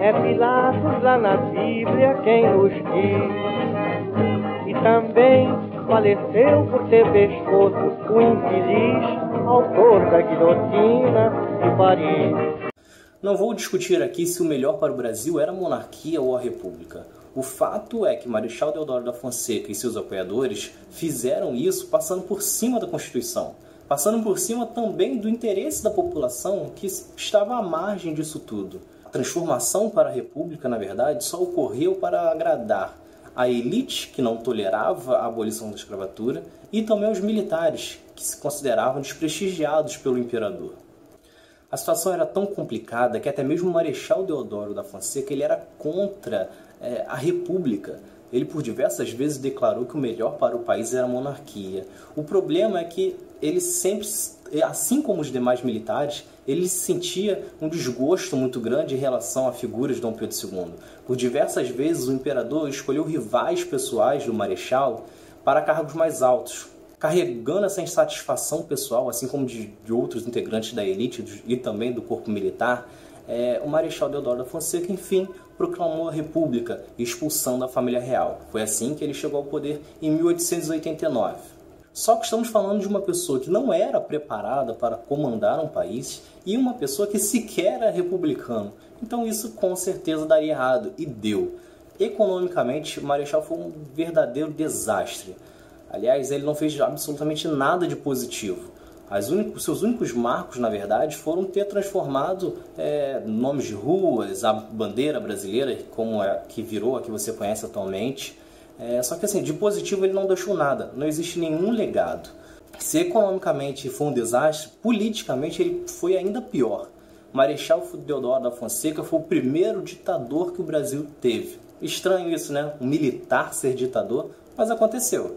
É Pilatos lá na Bíblia quem nos diz. E também faleceu por ter pescoço o infeliz autor da guilhotina de Paris. Não vou discutir aqui se o melhor para o Brasil era a monarquia ou a república. O fato é que Marechal Deodoro da Fonseca e seus apoiadores fizeram isso passando por cima da Constituição, passando por cima também do interesse da população que estava à margem disso tudo. Transformação para a República, na verdade, só ocorreu para agradar a elite que não tolerava a abolição da escravatura e também os militares que se consideravam desprestigiados pelo imperador. A situação era tão complicada que até mesmo o Marechal Deodoro da Fonseca ele era contra é, a República. Ele por diversas vezes declarou que o melhor para o país era a monarquia. O problema é que ele sempre, assim como os demais militares, ele sentia um desgosto muito grande em relação à figura de Dom Pedro II. Por diversas vezes o imperador escolheu rivais pessoais do marechal para cargos mais altos, carregando essa insatisfação pessoal, assim como de, de outros integrantes da elite e também do corpo militar, é, o Marechal Deodoro da Fonseca, enfim, proclamou a República, expulsando a família real. Foi assim que ele chegou ao poder em 1889. Só que estamos falando de uma pessoa que não era preparada para comandar um país e uma pessoa que sequer era republicano. Então isso com certeza daria errado e deu. Economicamente, o Marechal foi um verdadeiro desastre. Aliás, ele não fez absolutamente nada de positivo. Os seus únicos marcos, na verdade, foram ter transformado é, nomes de ruas, a bandeira brasileira, como é que virou a que você conhece atualmente. É, só que assim, de positivo ele não deixou nada, não existe nenhum legado. Se economicamente foi um desastre, politicamente ele foi ainda pior. Marechal Deodoro da Fonseca foi o primeiro ditador que o Brasil teve. Estranho isso, né? Um militar ser ditador, mas aconteceu.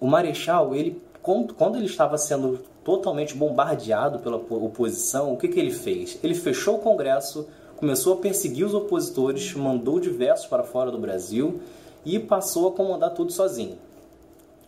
O Marechal, ele quando ele estava sendo totalmente bombardeado pela oposição, o que, que ele fez? Ele fechou o Congresso, começou a perseguir os opositores, mandou diversos para fora do Brasil e passou a comandar tudo sozinho.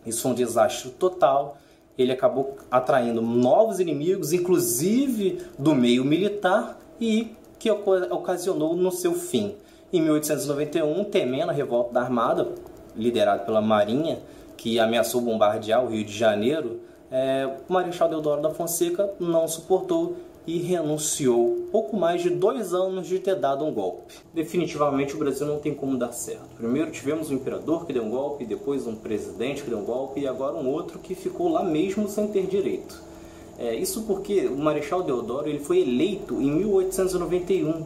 Isso foi um desastre total. Ele acabou atraindo novos inimigos, inclusive do meio militar, e que ocasionou no seu fim. Em 1891, temendo a revolta da Armada, liderada pela Marinha, que ameaçou bombardear o Rio de Janeiro, é, o Marechal Deodoro da Fonseca não suportou e renunciou pouco mais de dois anos de ter dado um golpe. Definitivamente o Brasil não tem como dar certo. Primeiro tivemos um imperador que deu um golpe, depois um presidente que deu um golpe e agora um outro que ficou lá mesmo sem ter direito. É, isso porque o Marechal Deodoro ele foi eleito em 1891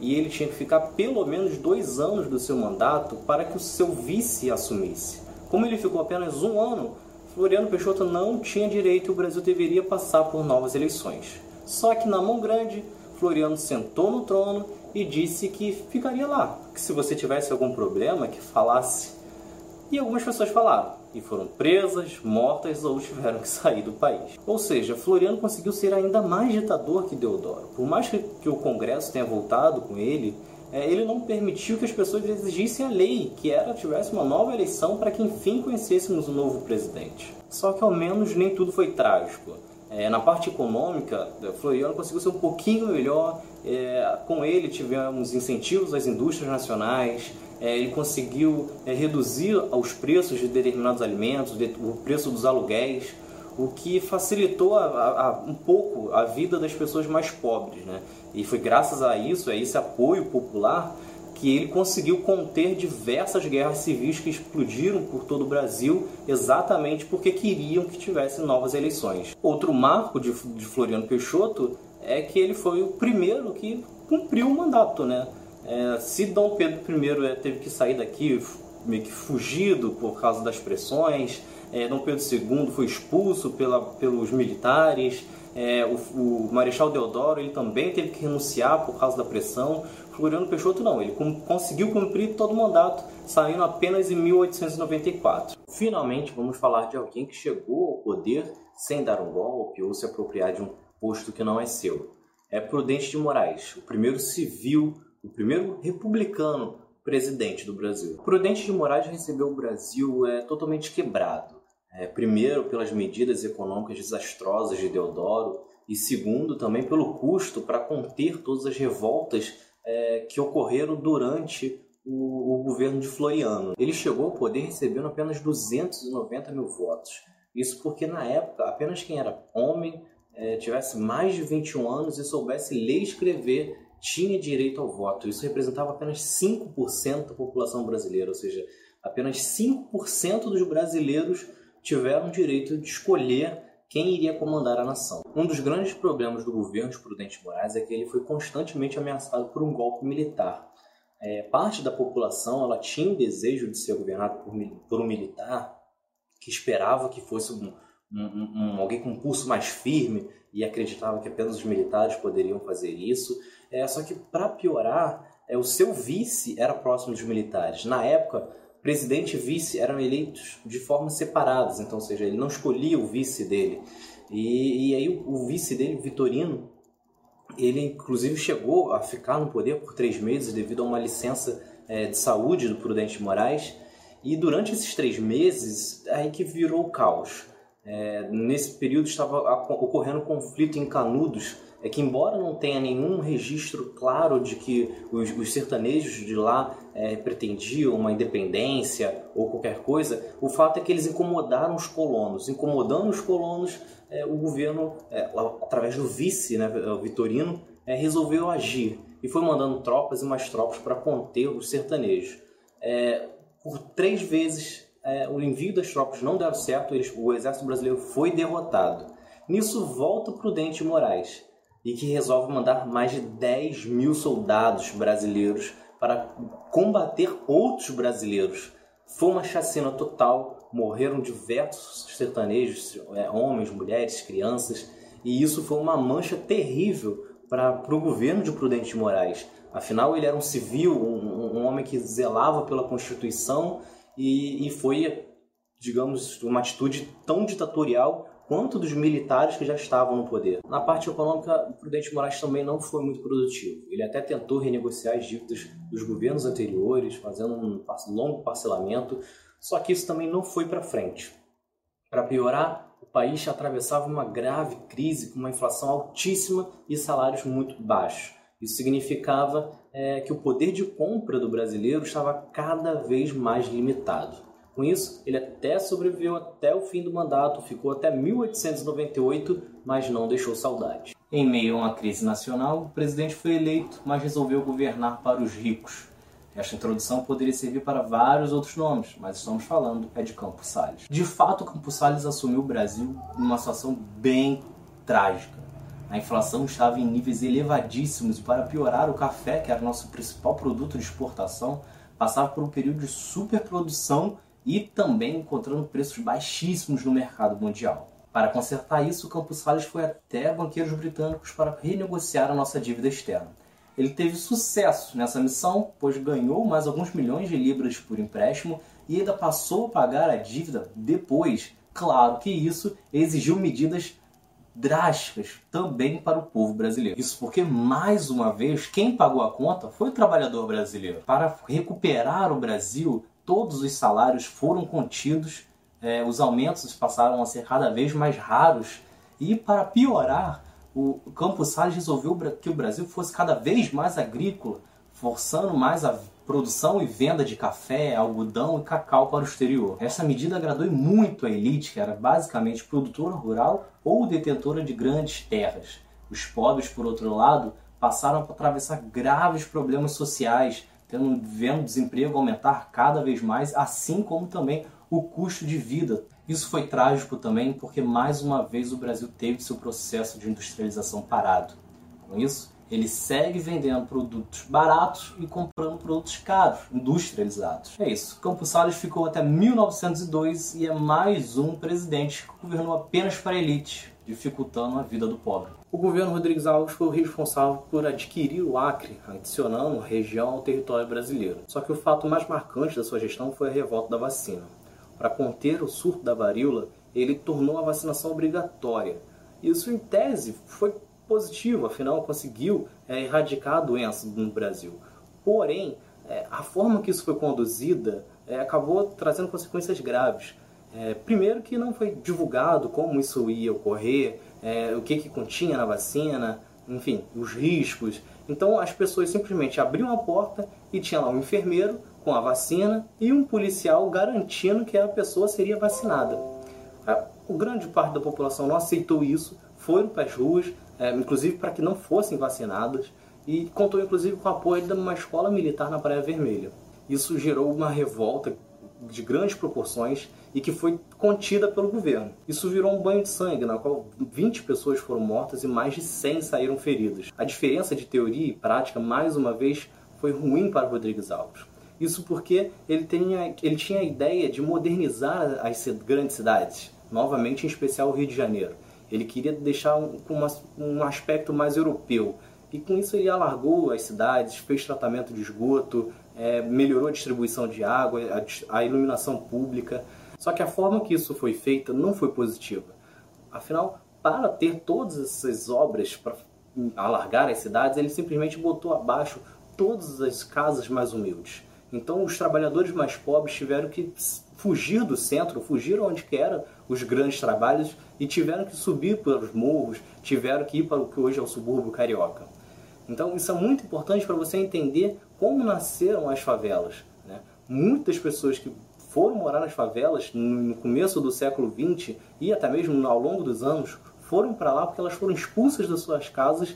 e ele tinha que ficar pelo menos dois anos do seu mandato para que o seu vice assumisse. Como ele ficou apenas um ano, Floriano Peixoto não tinha direito e o Brasil deveria passar por novas eleições. Só que na mão grande, Floriano sentou no trono e disse que ficaria lá, que se você tivesse algum problema, que falasse. E algumas pessoas falaram, e foram presas, mortas ou tiveram que sair do país. Ou seja, Floriano conseguiu ser ainda mais ditador que Deodoro. Por mais que, o Congresso tenha voltado com ele, é, ele não permitiu que as pessoas exigissem a lei, que era tivesse uma nova eleição para que enfim conhecêssemos um novo presidente. Só que ao menos nem tudo foi trágico. É, na parte econômica, Floriano conseguiu ser um pouquinho melhor. É, com ele tivemos incentivos às indústrias nacionais, é, ele conseguiu reduzir os preços de determinados alimentos, de, o preço dos aluguéis, o que facilitou a, a, a, um pouco a vida das pessoas mais pobres. Né? E foi graças a isso, a esse apoio popular, que ele conseguiu conter diversas guerras civis que explodiram por todo o Brasil, exatamente porque queriam que tivesse novas eleições. Outro marco de, de Floriano Peixoto é que ele foi o primeiro que cumpriu o mandato. Né? É, se Dom Pedro I é, teve que sair daqui meio que fugido por causa das pressões, é, Dom Pedro II foi expulso pela, pelos militares, é, o, o, Marechal Deodoro ele também teve que renunciar por causa da pressão. Floriano Peixoto não, ele conseguiu cumprir todo o mandato, saindo apenas em 1894. Finalmente, vamos falar de alguém que chegou ao poder sem dar um golpe ou se apropriar de um posto que não é seu. É Prudente de Moraes, o primeiro civil, o primeiro republicano presidente do Brasil. Prudente de Moraes recebeu o Brasil é, totalmente quebrado. É, primeiro, pelas medidas econômicas desastrosas de Deodoro, e segundo, também pelo custo para conter todas as revoltas é, que ocorreram durante o, o, governo de Floriano. Ele chegou ao poder recebendo apenas 290 mil votos. Isso porque, na época, apenas quem era homem, é, tivesse mais de 21 anos e soubesse ler e escrever tinha direito ao voto. Isso representava apenas 5% da população brasileira, ou seja, apenas 5% dos brasileiros tiveram direito de escolher quem iria comandar a nação. Um dos grandes problemas do governo de Prudente Moraes é que ele foi constantemente ameaçado por um golpe militar. É, parte da população ela tinha o desejo de ser governado por, por um militar que esperava que fosse um, um, um, alguém com um pulso mais firme e acreditava que apenas os militares poderiam fazer isso. É, só que, para piorar, é, o seu vice era próximo dos militares. Na época, presidente e vice eram eleitos de formas separadas, então, ou seja, ele não escolhia o vice dele. E, e aí o, o, vice dele, Vitorino, ele inclusive chegou a ficar no poder por três meses devido a uma licença é, de saúde do Prudente Moraes. E durante esses três meses, aí que virou o caos. É, nesse período estava ocorrendo conflito em Canudos, é que embora não tenha nenhum registro claro de que os, os sertanejos de lá é, pretendiam uma independência ou qualquer coisa, o fato é que eles incomodaram os colonos. Incomodando os colonos, é, o governo, é, através do vice, né, o Vitorino, é, resolveu agir e foi mandando tropas e mais tropas para conter os sertanejos. É, por três vezes é, o envio das tropas não deu certo, eles, o exército brasileiro foi derrotado. Nisso volta Prudente Moraes e que resolve mandar mais de 10 mil soldados brasileiros para combater outros brasileiros. Foi uma chacina total, morreram diversos sertanejos, é, homens, mulheres, crianças, e isso foi uma mancha terrível para o governo de Prudente Moraes. Afinal, ele era um civil, um, um homem que zelava pela Constituição e, e foi, digamos, uma atitude tão ditatorial quanto dos militares que já estavam no poder. Na parte econômica, o Prudente Moraes também não foi muito produtivo. Ele até tentou renegociar as dívidas dos governos anteriores, fazendo um longo parcelamento, só que isso também não foi para frente. Para piorar, o país atravessava uma grave crise com uma inflação altíssima e salários muito baixos. Isso significava é, que o poder de compra do brasileiro estava cada vez mais limitado. Com isso, ele até sobreviveu até o fim do mandato, ficou até 1898, mas não deixou saudade. Em meio a uma crise nacional, o presidente foi eleito, mas resolveu governar para os ricos. Esta introdução poderia servir para vários outros nomes, mas estamos falando é de Campos Salles. De fato, Campos Salles assumiu o Brasil numa situação bem trágica. A inflação estava em níveis elevadíssimos e, para piorar, o café, que era nosso principal produto de exportação, passava por um período de superprodução e também encontrando preços baixíssimos no mercado mundial. Para consertar isso, o Campos Salles foi até banqueiros britânicos para renegociar a nossa dívida externa. Ele teve sucesso nessa missão, pois ganhou mais alguns milhões de libras por empréstimo e ainda passou a pagar a dívida depois. Claro que isso exigiu medidas drásticas também para o povo brasileiro. Isso porque, mais uma vez, quem pagou a conta foi o trabalhador brasileiro. Para recuperar o Brasil, todos os salários foram contidos, é, os aumentos passaram a ser cada vez mais raros, e para piorar, o Campos Salles resolveu que o Brasil fosse cada vez mais agrícola, forçando mais a produção e venda de café, algodão e cacau para o exterior. Essa medida agradou muito a elite, que era basicamente produtora rural ou detentora de grandes terras. Os pobres, por outro lado, passaram a atravessar graves problemas sociais, tendo vendo o desemprego aumentar cada vez mais, assim como também o custo de vida. Isso foi trágico também porque mais uma vez o Brasil teve seu processo de industrialização parado. Com isso, ele segue vendendo produtos baratos e comprando produtos caros, industrializados. É isso. Campos Salles ficou até 1902 e é mais um presidente que governou apenas para a elite, dificultando a vida do pobre. O governo Rodrigues Alves foi o responsável por adquirir o Acre, adicionando região ao território brasileiro. Só que o fato mais marcante da sua gestão foi a revolta da vacina. Para conter o surto da varíola, ele tornou a vacinação obrigatória. Isso, em tese, foi positivo, afinal conseguiu é, erradicar a doença no Brasil. Porém, é, a forma que isso foi conduzida é, acabou trazendo consequências graves. É, primeiro que não foi divulgado como isso ia ocorrer, é, o que, que continha na vacina, enfim, os riscos. Então as pessoas simplesmente abriam a porta e tinha lá um enfermeiro com a vacina e um policial garantindo que a pessoa seria vacinada. O grande parte da população não aceitou isso, foram para as ruas, é, inclusive para que não fossem vacinadas, e contou inclusive com o apoio de uma escola militar na Praia Vermelha. Isso gerou uma revolta de grandes proporções e que foi contida pelo governo. Isso virou um banho de sangue, na qual 20 pessoas foram mortas e mais de 100 saíram feridas. A diferença de teoria e prática, mais uma vez, foi ruim para Rodrigues Alves. Isso porque ele, tinha, ele tinha a ideia de modernizar as grandes cidades, novamente em especial o Rio de Janeiro. Ele queria deixar um, um aspecto mais europeu. E com isso ele alargou as cidades, fez tratamento de esgoto, é, melhorou a distribuição de água, a, a iluminação pública. Só que a forma que isso foi feita não foi positiva. Afinal, para ter todas essas obras para alargar as cidades, ele simplesmente botou abaixo todas as casas mais humildes. Então, os trabalhadores mais pobres tiveram que fugir do centro, fugir onde que eram os grandes trabalhos e tiveram que subir pelos morros, tiveram que ir para o que hoje é o subúrbio carioca. Então, isso é muito importante para você entender como nasceram as favelas. Né? Muitas pessoas que foram morar nas favelas no começo do século XX e até mesmo ao longo dos anos foram para lá porque elas foram expulsas das suas casas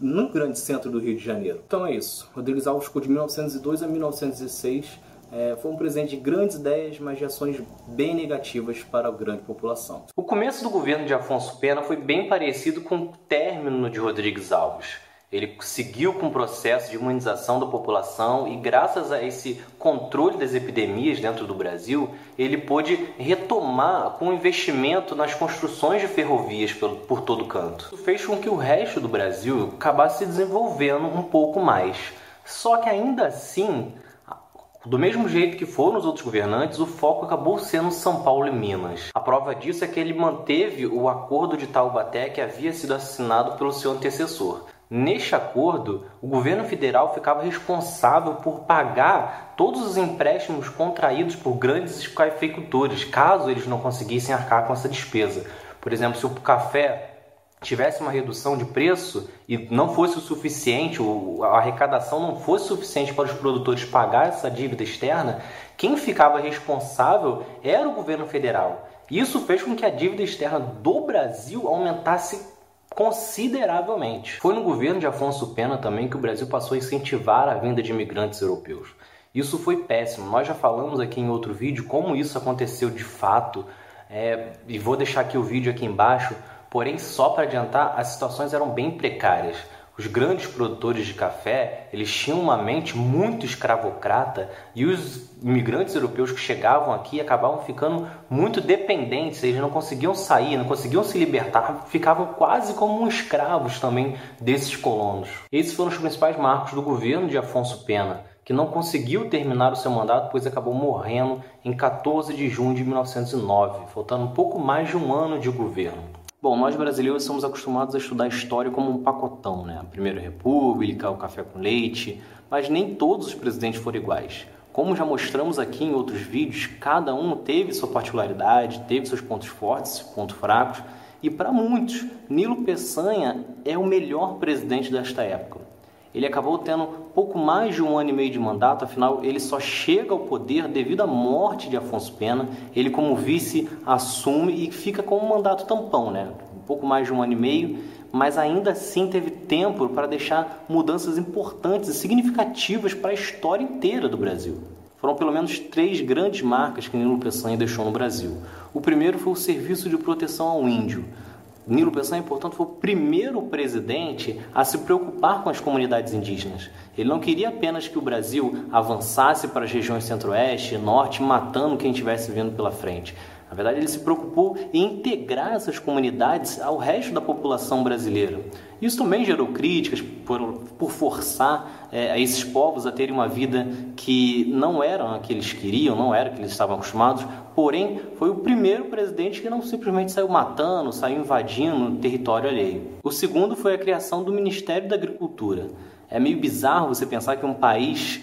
no grande centro do Rio de Janeiro. Então é isso. Rodrigues Alves ficou de 1902 a 1916. É, foi um presente de grandes ideias, mas de ações bem negativas para a grande população. O começo do governo de Afonso Pena foi bem parecido com o término de Rodrigues Alves. Ele seguiu com o processo de imunização da população e, graças a esse controle das epidemias dentro do Brasil, ele pôde retomar com investimento nas construções de ferrovias por, todo canto. Isso fez com que o resto do Brasil acabasse se desenvolvendo um pouco mais. Só que ainda assim, do mesmo jeito que foram os outros governantes, o foco acabou sendo São Paulo e Minas. A prova disso é que ele manteve o acordo de Taubaté que havia sido assinado pelo seu antecessor. Neste acordo, o governo federal ficava responsável por pagar todos os empréstimos contraídos por grandes cafeicultores, caso eles não conseguissem arcar com essa despesa. Por exemplo, se o café tivesse uma redução de preço e não fosse o suficiente, a arrecadação não fosse suficiente para os produtores pagar essa dívida externa, quem ficava responsável era o governo federal. Isso fez com que a dívida externa do Brasil aumentasse consideravelmente. Foi no governo de Afonso Pena também que o Brasil passou a incentivar a vinda de imigrantes europeus. Isso foi péssimo. Nós já falamos aqui em outro vídeo como isso aconteceu de fato. É, e vou deixar aqui o vídeo aqui embaixo. Porém, só para adiantar, as situações eram bem precárias. Os grandes produtores de café, eles tinham uma mente muito escravocrata e os imigrantes europeus que chegavam aqui acabavam ficando muito dependentes, eles não conseguiam sair, não conseguiam se libertar, ficavam quase como escravos também desses colonos. Esses foram os principais marcos do governo de Afonso Pena, que não conseguiu terminar o seu mandato, pois acabou morrendo em 14 de junho de 1909, faltando um pouco mais de um ano de governo. Bom, nós brasileiros somos acostumados a estudar história como um pacotão, né? A Primeira República, o café com leite, mas nem todos os presidentes foram iguais. Como já mostramos aqui em outros vídeos, cada um teve sua particularidade, teve seus pontos fortes, pontos fracos, e para muitos, Nilo Peçanha é o melhor presidente desta época. Ele acabou tendo pouco mais de um ano e meio de mandato, afinal, ele só chega ao poder devido à morte de Afonso Pena. Ele, como vice, assume e fica com um mandato tampão, né? Um pouco mais de um ano e meio, mas ainda assim teve tempo para deixar mudanças importantes e significativas para a história inteira do Brasil. Foram pelo menos três grandes marcas que Nilo Peçanha deixou no Brasil. O primeiro foi o Serviço de Proteção ao Índio, Nilo Peçanha, portanto, foi o primeiro presidente a se preocupar com as comunidades indígenas. Ele não queria apenas que o Brasil avançasse para as regiões centro-oeste e norte, matando quem estivesse vindo pela frente. Na verdade, ele se preocupou em integrar essas comunidades ao resto da população brasileira. Isso também gerou críticas por, por forçar é, esses povos a terem uma vida que não era a que eles queriam, não era a que eles estavam acostumados. Porém, foi o primeiro presidente que não simplesmente saiu matando, saiu invadindo território alheio. O segundo foi a criação do Ministério da Agricultura. É meio bizarro você pensar que um país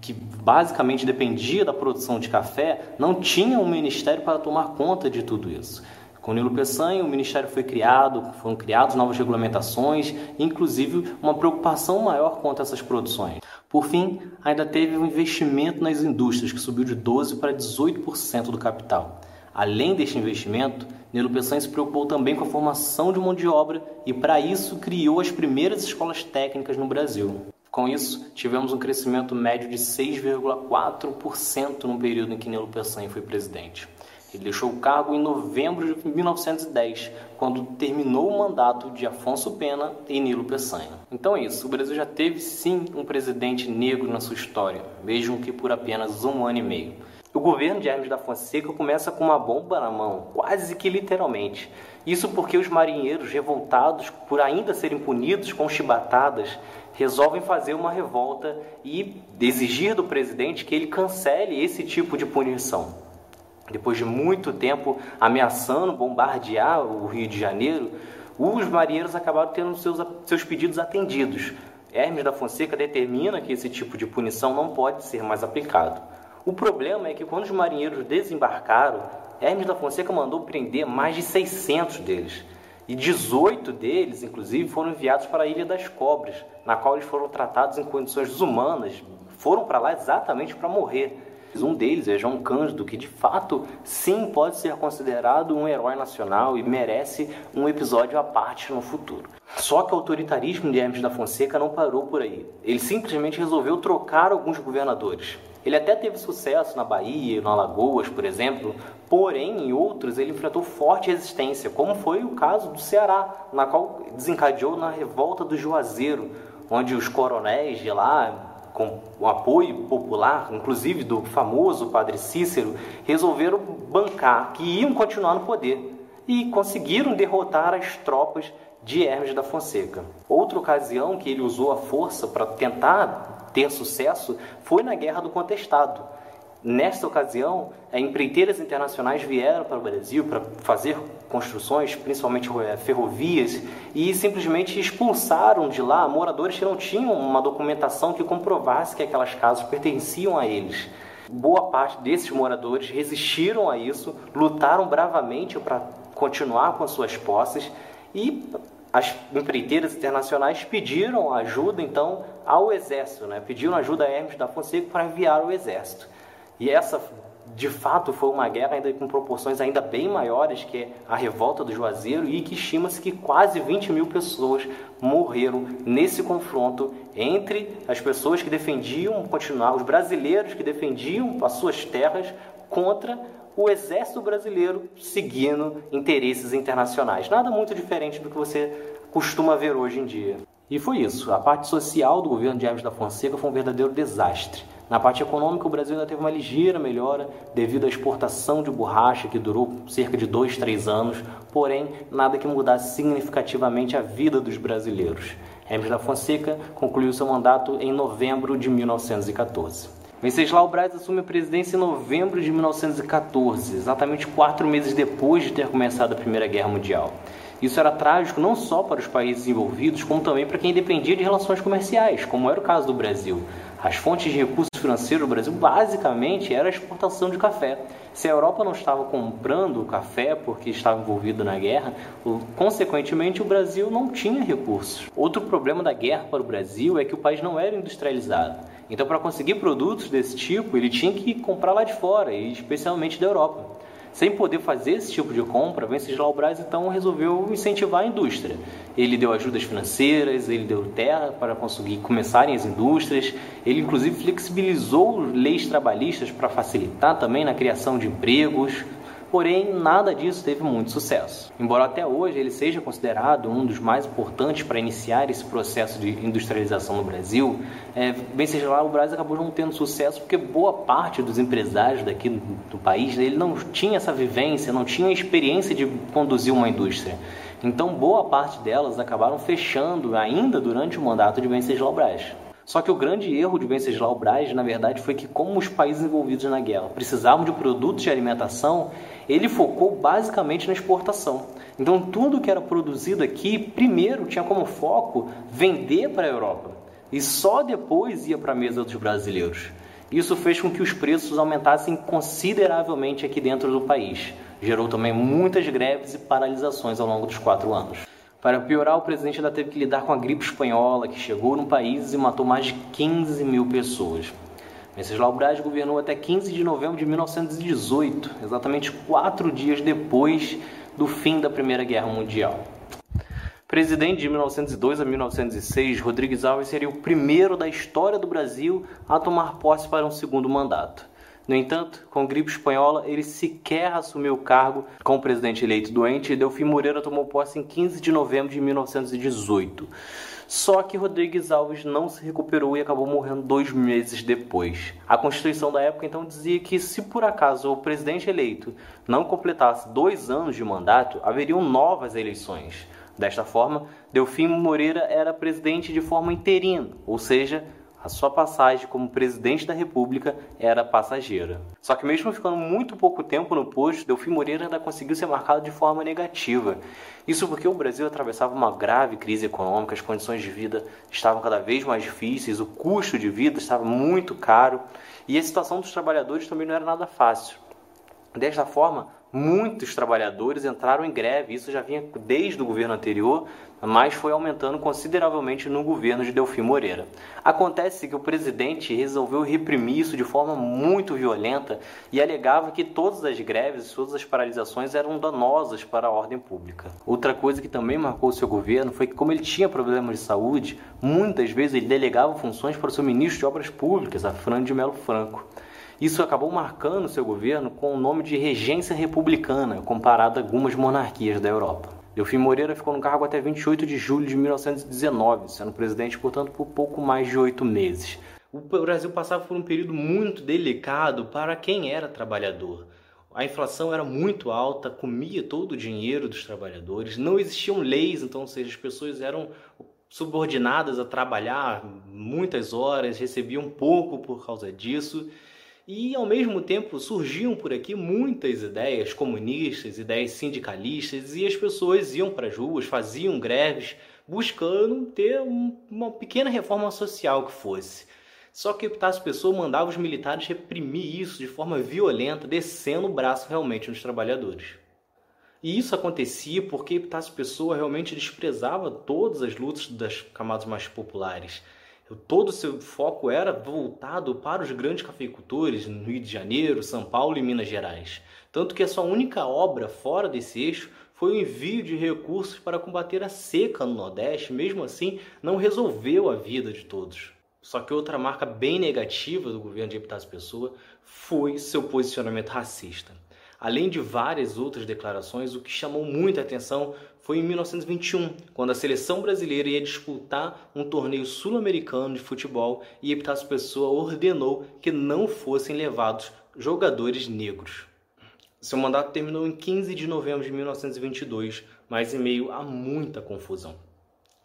que basicamente dependia da produção de café não tinha um ministério para tomar conta de tudo isso. Com Nilo Peçanha, o Ministério foi criado, foram criadas novas regulamentações, inclusive uma preocupação maior quanto a essas produções. Por fim, ainda teve um investimento nas indústrias, que subiu de 12% para 18% do capital. Além deste investimento, Nilo Peçanha se preocupou também com a formação de mão de obra e, para isso, criou as primeiras escolas técnicas no Brasil. Com isso, tivemos um crescimento médio de 6,4% no período em que Nilo Peçanha foi presidente. Ele deixou o cargo em novembro de 1910, quando terminou o mandato de Afonso Pena e Nilo Peçanha. Então é isso, o Brasil já teve sim um presidente negro na sua história, mesmo que por apenas um ano e meio. O governo de Hermes da Fonseca começa com uma bomba na mão, quase que literalmente. Isso porque os marinheiros, revoltados por ainda serem punidos com chibatadas, resolvem fazer uma revolta e exigir do presidente que ele cancele esse tipo de punição depois de muito tempo ameaçando bombardear o Rio de Janeiro, os marinheiros acabaram tendo seus, seus pedidos atendidos. Hermes da Fonseca determina que esse tipo de punição não pode ser mais aplicado. O problema é que quando os marinheiros desembarcaram, Hermes da Fonseca mandou prender mais de 600 deles. E 18 deles, inclusive, foram enviados para a Ilha das Cobras, na qual eles foram tratados em condições desumanas, foram para lá exatamente para morrer. Um deles é João Cândido, que de fato sim pode ser considerado um herói nacional e merece um episódio à parte no futuro. Só que o autoritarismo de Hermes da Fonseca não parou por aí. Ele simplesmente resolveu trocar alguns governadores. Ele até teve sucesso na Bahia, no Alagoas, por exemplo, porém em outros ele enfrentou forte resistência, como foi o caso do Ceará, na qual desencadeou na revolta do Juazeiro, onde os coronéis de lá com o apoio popular, inclusive do famoso padre Cícero, resolveram bancar que iam continuar no poder e conseguiram derrotar as tropas de Hermes da Fonseca. Outra ocasião que ele usou a força para tentar ter sucesso foi na Guerra do Contestado, Nesta ocasião, empreiteiras internacionais vieram para o Brasil para fazer construções, principalmente eh, ferrovias, e simplesmente expulsaram de lá moradores que não tinham uma documentação que comprovasse que aquelas casas pertenciam a eles. Boa parte desses moradores resistiram a isso, lutaram bravamente para continuar com suas posses e as empreiteiras internacionais pediram ajuda então ao exército, né? pediram ajuda a Hermes da Fonseca para enviar o exército. E essa, de fato, foi uma guerra ainda com proporções ainda bem maiores que a revolta do Juazeiro e que estima-se que quase 20 mil pessoas morreram nesse confronto entre as pessoas que defendiam continuar, os brasileiros que defendiam as suas terras contra o exército brasileiro seguindo interesses internacionais. Nada muito diferente do que você costuma ver hoje em dia. E foi isso. A parte social do governo de Hermes da Fonseca foi um verdadeiro desastre. Na parte econômica, o Brasil ainda teve uma ligeira melhora devido à exportação de borracha, que durou cerca de dois, três anos, porém, nada que mudasse significativamente a vida dos brasileiros. Hermes da Fonseca concluiu seu mandato em novembro de 1914. Venceslau Braz assume a presidência em novembro de 1914, exatamente quatro meses depois de ter começado a Primeira Guerra Mundial. Isso era trágico não só para os países envolvidos, como também para quem dependia de relações comerciais, como era o caso do Brasil. As fontes de recursos financeiros do Brasil basicamente era a exportação de café. Se a Europa não estava comprando o café porque estava envolvido na guerra, consequentemente o Brasil não tinha recursos. Outro problema da guerra para o Brasil é que o país não era industrializado. Então, para conseguir produtos desse tipo, ele tinha que comprar lá de fora, e especialmente da Europa. Sem poder fazer esse tipo de compra, Venceslau Braz então resolveu incentivar a indústria. Ele deu ajudas financeiras, ele deu terra para conseguir começarem as indústrias, ele inclusive flexibilizou leis trabalhistas para facilitar também na criação de empregos, Porém, nada disso teve muito sucesso. Embora até hoje ele seja considerado um dos mais importantes para iniciar esse processo de industrialização no Brasil, é, bem seja lá, o Brasil acabou não tendo sucesso porque boa parte dos empresários daqui do, do país ele não tinha essa vivência, não tinha experiência de conduzir uma indústria. Então, boa parte delas acabaram fechando ainda durante o mandato de Venceslau Braz. Só que o grande erro de Venceslau Braz, na verdade, foi que como os países envolvidos na guerra precisavam de produtos de alimentação, ele focou basicamente na exportação. Então tudo que era produzido aqui, primeiro tinha como foco vender para a Europa e só depois ia para a mesa dos brasileiros. Isso fez com que os preços aumentassem consideravelmente aqui dentro do país. Gerou também muitas greves e paralisações ao longo dos quatro anos. Para piorar, o presidente ainda teve que lidar com a gripe espanhola, que chegou no país e matou mais de 15 mil pessoas. Venceslau Braz governou até 15 de novembro de 1918, exatamente quatro dias depois do fim da Primeira Guerra Mundial. Presidente de 1902 a 1906, Rodrigues Alves seria o primeiro da história do Brasil a tomar posse para um segundo mandato. No entanto, com gripe espanhola, ele sequer assumiu o cargo como presidente eleito doente e Delfim Moreira tomou posse em 15 de novembro de 1918. Só que Rodrigues Alves não se recuperou e acabou morrendo dois meses depois. A Constituição da época então dizia que se por acaso o presidente eleito não completasse dois anos de mandato, haveriam novas eleições. Desta forma, Delfim Moreira era presidente de forma interina, ou seja, a sua passagem como presidente da República era passageira. Só que mesmo ficando muito pouco tempo no posto, Delfim Moreira ainda conseguiu ser marcado de forma negativa. Isso porque o Brasil atravessava uma grave crise econômica, as condições de vida estavam cada vez mais difíceis, o custo de vida estava muito caro e a situação dos trabalhadores também não era nada fácil. Desta forma, muitos trabalhadores entraram em greve. Isso já vinha desde o governo anterior, mas foi aumentando consideravelmente no governo de Delfim Moreira. Acontece que o presidente resolveu reprimir isso de forma muito violenta e alegava que todas as greves, todas as paralisações eram danosas para a ordem pública. Outra coisa que também marcou seu governo foi que, como ele tinha problemas de saúde, muitas vezes ele delegava funções para o seu ministro de Obras Públicas, a Fran de Melo Franco. Isso acabou marcando seu governo com o nome de regência republicana, comparado a algumas monarquias da Europa. Delfim Moreira ficou no cargo até 28 de julho de 1919, sendo presidente, portanto, por pouco mais de oito meses. O Brasil passava por um período muito delicado para quem era trabalhador. A inflação era muito alta, comia todo o dinheiro dos trabalhadores, não existiam leis, então, ou seja, as pessoas eram subordinadas a trabalhar muitas horas, recebiam pouco por causa disso. E ao mesmo tempo surgiam por aqui muitas ideias comunistas, ideias sindicalistas, e as pessoas iam para as ruas, faziam greves, buscando ter um, uma pequena reforma social que fosse. Só que Epitácio Pessoa mandava os militares reprimir isso de forma violenta, descendo o braço realmente nos trabalhadores. E isso acontecia porque Epitácio Pessoa realmente desprezava todas as lutas das camadas mais populares todo o seu foco era voltado para os grandes cafeicultores no Rio de Janeiro, São Paulo e Minas Gerais. Tanto que a sua única obra fora desse eixo foi o envio de recursos para combater a seca no Nordeste, mesmo assim não resolveu a vida de todos. Só que outra marca bem negativa do governo de Epitácio Pessoa foi seu posicionamento racista. Além de várias outras declarações, o que chamou muita atenção foi em 1921, quando a seleção brasileira ia disputar um torneio sul-americano de futebol e Epitácio Pessoa ordenou que não fossem levados jogadores negros. Seu mandato terminou em 15 de novembro de 1922, mas em meio a muita confusão.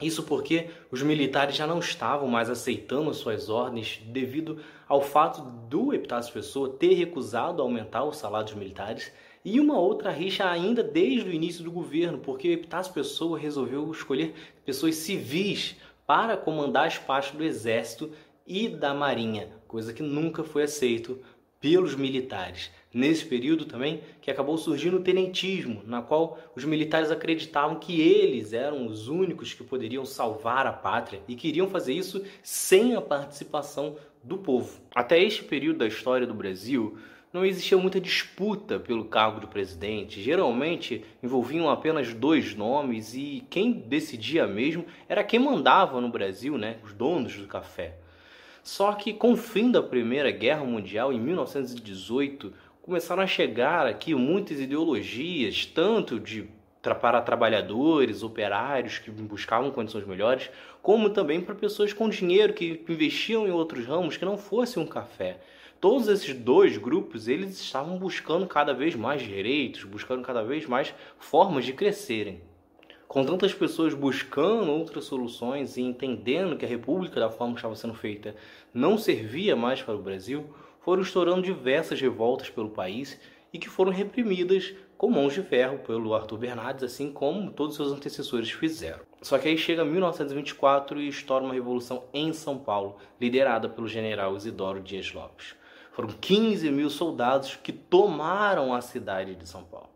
Isso porque os militares já não estavam mais aceitando suas ordens devido ao fato do Epitácio Pessoa ter recusado aumentar o salário dos militares e uma outra rixa ainda desde o início do governo, porque o Epitácio Pessoa resolveu escolher pessoas civis para comandar as partes do exército e da marinha, coisa que nunca foi aceito pelos militares. Nesse período também que acabou surgindo o tenentismo, na qual os militares acreditavam que eles eram os únicos que poderiam salvar a pátria e queriam fazer isso sem a participação do povo. Até este período da história do Brasil, não existia muita disputa pelo cargo de presidente. Geralmente envolviam apenas dois nomes e quem decidia mesmo era quem mandava no Brasil, né? Os donos do café. Só que com o fim da Primeira Guerra Mundial, em 1918, começaram a chegar aqui muitas ideologias, tanto de para trabalhadores, operários que buscavam condições melhores, como também para pessoas com dinheiro que investiam em outros ramos que não fosse um café. Todos esses dois grupos, eles estavam buscando cada vez mais direitos, buscando cada vez mais formas de crescerem com tantas pessoas buscando outras soluções e entendendo que a República, da forma que estava sendo feita, não servia mais para o Brasil, foram estourando diversas revoltas pelo país e que foram reprimidas com mãos de ferro pelo Arthur Bernardes, assim como todos seus antecessores fizeram. Só que aí chega 1924 e estoura uma revolução em São Paulo, liderada pelo general Isidoro Dias Lopes. Foram 15 mil soldados que tomaram a cidade de São Paulo.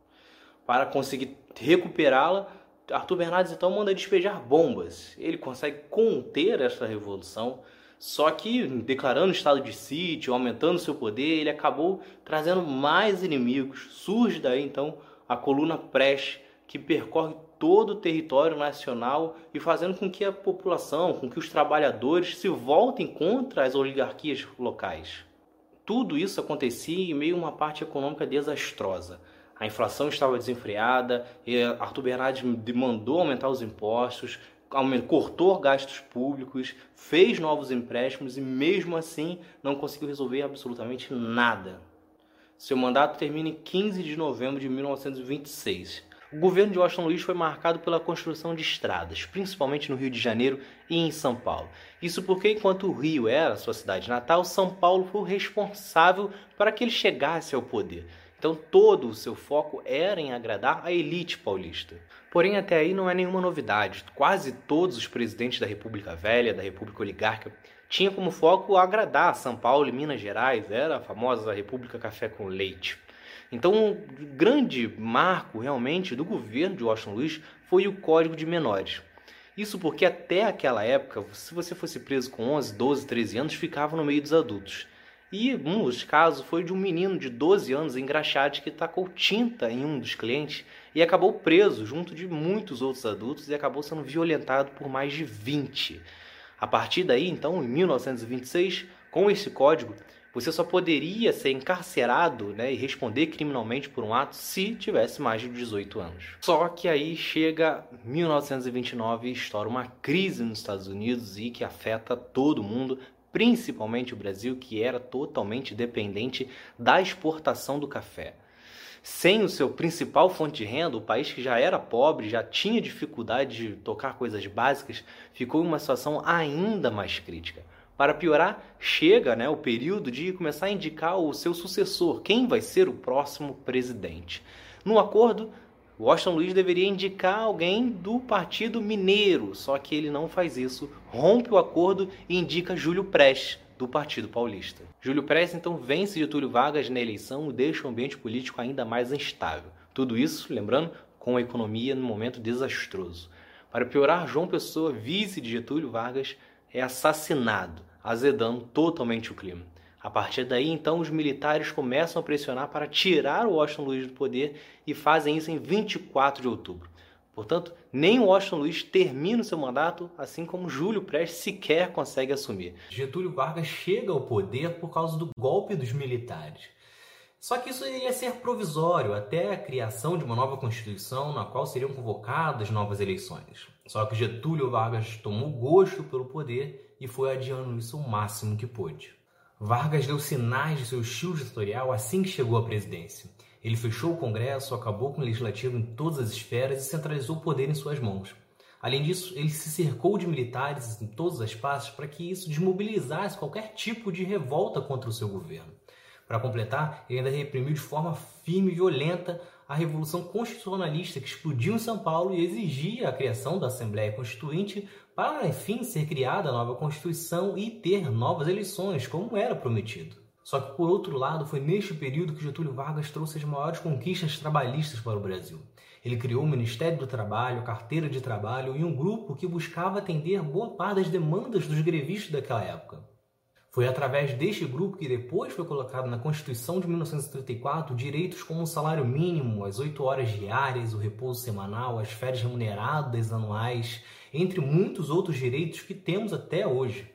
Para conseguir recuperá-la, Arthur Bernardes então manda despejar bombas. Ele consegue conter essa revolução só que, declarando estado de sítio, aumentando seu poder, ele acabou trazendo mais inimigos. Surge daí então a coluna Preste, que percorre todo o território nacional e fazendo com que a população, com que os trabalhadores se voltem contra as oligarquias locais. Tudo isso acontecia em meio a uma parte econômica desastrosa. A inflação estava desenfreada, Arthur Bernardes mandou aumentar os impostos, cortou gastos públicos, fez novos empréstimos e mesmo assim não conseguiu resolver absolutamente nada. Seu mandato termina em 15 de novembro de 1926. O governo de Washington Luiz foi marcado pela construção de estradas, principalmente no Rio de Janeiro e em São Paulo. Isso porque, enquanto o Rio era sua cidade natal, São Paulo foi o responsável para que ele chegasse ao poder. Então todo o seu foco era em agradar a elite paulista. Porém, até aí não é nenhuma novidade. Quase todos os presidentes da República Velha, da República Oligárquica, tinham como foco agradar São Paulo e Minas Gerais, era a famosa República Café com Leite. Então, o grande marco realmente do governo de Washington Luiz foi o Código de Menores. Isso porque até aquela época, se você fosse preso com 11, 12, 13 anos, ficava no meio dos adultos. E um dos casos foi de um menino de 12 anos em Graxate que tacou tinta em um dos clientes e acabou preso junto de muitos outros adultos e acabou sendo violentado por mais de 20. A partir daí, então, em 1926, com esse código, você só poderia ser encarcerado né, e responder criminalmente por um ato se tivesse mais de 18 anos. Só que aí chega 1929 e estoura uma crise nos Estados Unidos e que afeta todo mundo, principalmente o Brasil, que era totalmente dependente da exportação do café. Sem o seu principal fonte de renda, o país que já era pobre, já tinha dificuldade de tocar coisas básicas, ficou em uma situação ainda mais crítica. Para piorar, chega né, o período de começar a indicar o seu sucessor, quem vai ser o próximo presidente. No acordo, Washington Luiz deveria indicar alguém do Partido Mineiro, só que ele não faz isso, rompe o acordo e indica Júlio Prestes, do Partido Paulista. Júlio Prestes então vence Getúlio Vargas na eleição e deixa o ambiente político ainda mais instável. Tudo isso, lembrando, com a economia num momento desastroso. Para piorar, João Pessoa, vice de Getúlio Vargas, é assassinado, azedando totalmente o clima. A partir daí, então, os militares começam a pressionar para tirar o Washington Luiz do poder e fazem isso em 24 de outubro. Portanto, nem o Washington Luiz termina o seu mandato, assim como Júlio Prestes sequer consegue assumir. Getúlio Vargas chega ao poder por causa do golpe dos militares. Só que isso ia ser provisório até a criação de uma nova Constituição na qual seriam convocadas novas eleições. Só que Getúlio Vargas tomou gosto pelo poder e foi adiando isso o máximo que pôde. Vargas deu sinais de seu estilo ditatorial assim que chegou à presidência. Ele fechou o Congresso, acabou com o legislativo em todas as esferas e centralizou o poder em suas mãos. Além disso, ele se cercou de militares em todos os espaços para que isso desmobilizasse qualquer tipo de revolta contra o seu governo. Para completar, ele ainda reprimiu de forma firme e violenta a Revolução Constitucionalista que explodiu em São Paulo e exigia a criação da Assembleia Constituinte para, enfim, ser criada a nova Constituição e ter novas eleições, como era prometido. Só que, por outro lado, foi neste período que Getúlio Vargas trouxe as maiores conquistas trabalhistas para o Brasil. Ele criou o Ministério do Trabalho, a Carteira de Trabalho e um grupo que buscava atender boa parte das demandas dos grevistas daquela época. Foi através deste grupo que depois foi colocado na Constituição de 1934 direitos como o salário mínimo, as oito horas diárias, o repouso semanal, as férias remuneradas anuais entre muitos outros direitos que temos até hoje.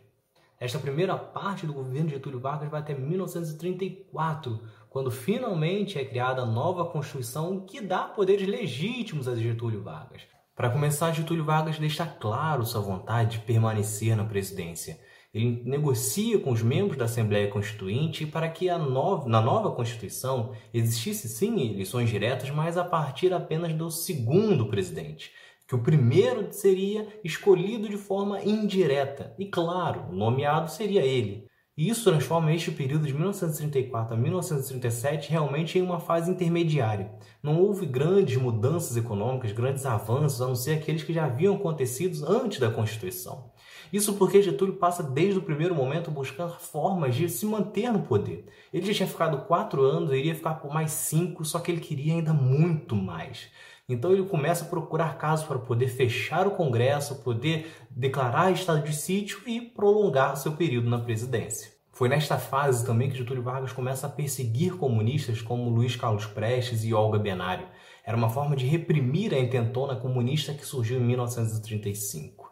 Esta primeira parte do governo de Getúlio Vargas vai até 1934, quando finalmente é criada a nova Constituição que dá poderes legítimos a Getúlio Vargas. Para começar, Getúlio Vargas deixa claro sua vontade de permanecer na presidência. Ele negocia com os membros da Assembleia Constituinte para que nova, na nova Constituição existisse sim eleições diretas, mas a partir apenas do segundo presidente que o primeiro seria escolhido de forma indireta. E claro, o nomeado seria ele. E isso transforma este período de 1934 a 1937 realmente em uma fase intermediária. Não houve grandes mudanças econômicas, grandes avanços, a não ser aqueles que já haviam acontecido antes da Constituição. Isso porque Getúlio passa desde o primeiro momento buscando formas de se manter no poder. Ele já tinha ficado quatro anos, iria ficar por mais cinco, só que ele queria ainda muito mais. Então ele começa a procurar casos para poder fechar o Congresso, poder declarar estado de sítio e prolongar seu período na presidência. Foi nesta fase também que Getúlio Vargas começa a perseguir comunistas como Luiz Carlos Prestes e Olga Benário. Era uma forma de reprimir a intentona comunista que surgiu em 1935.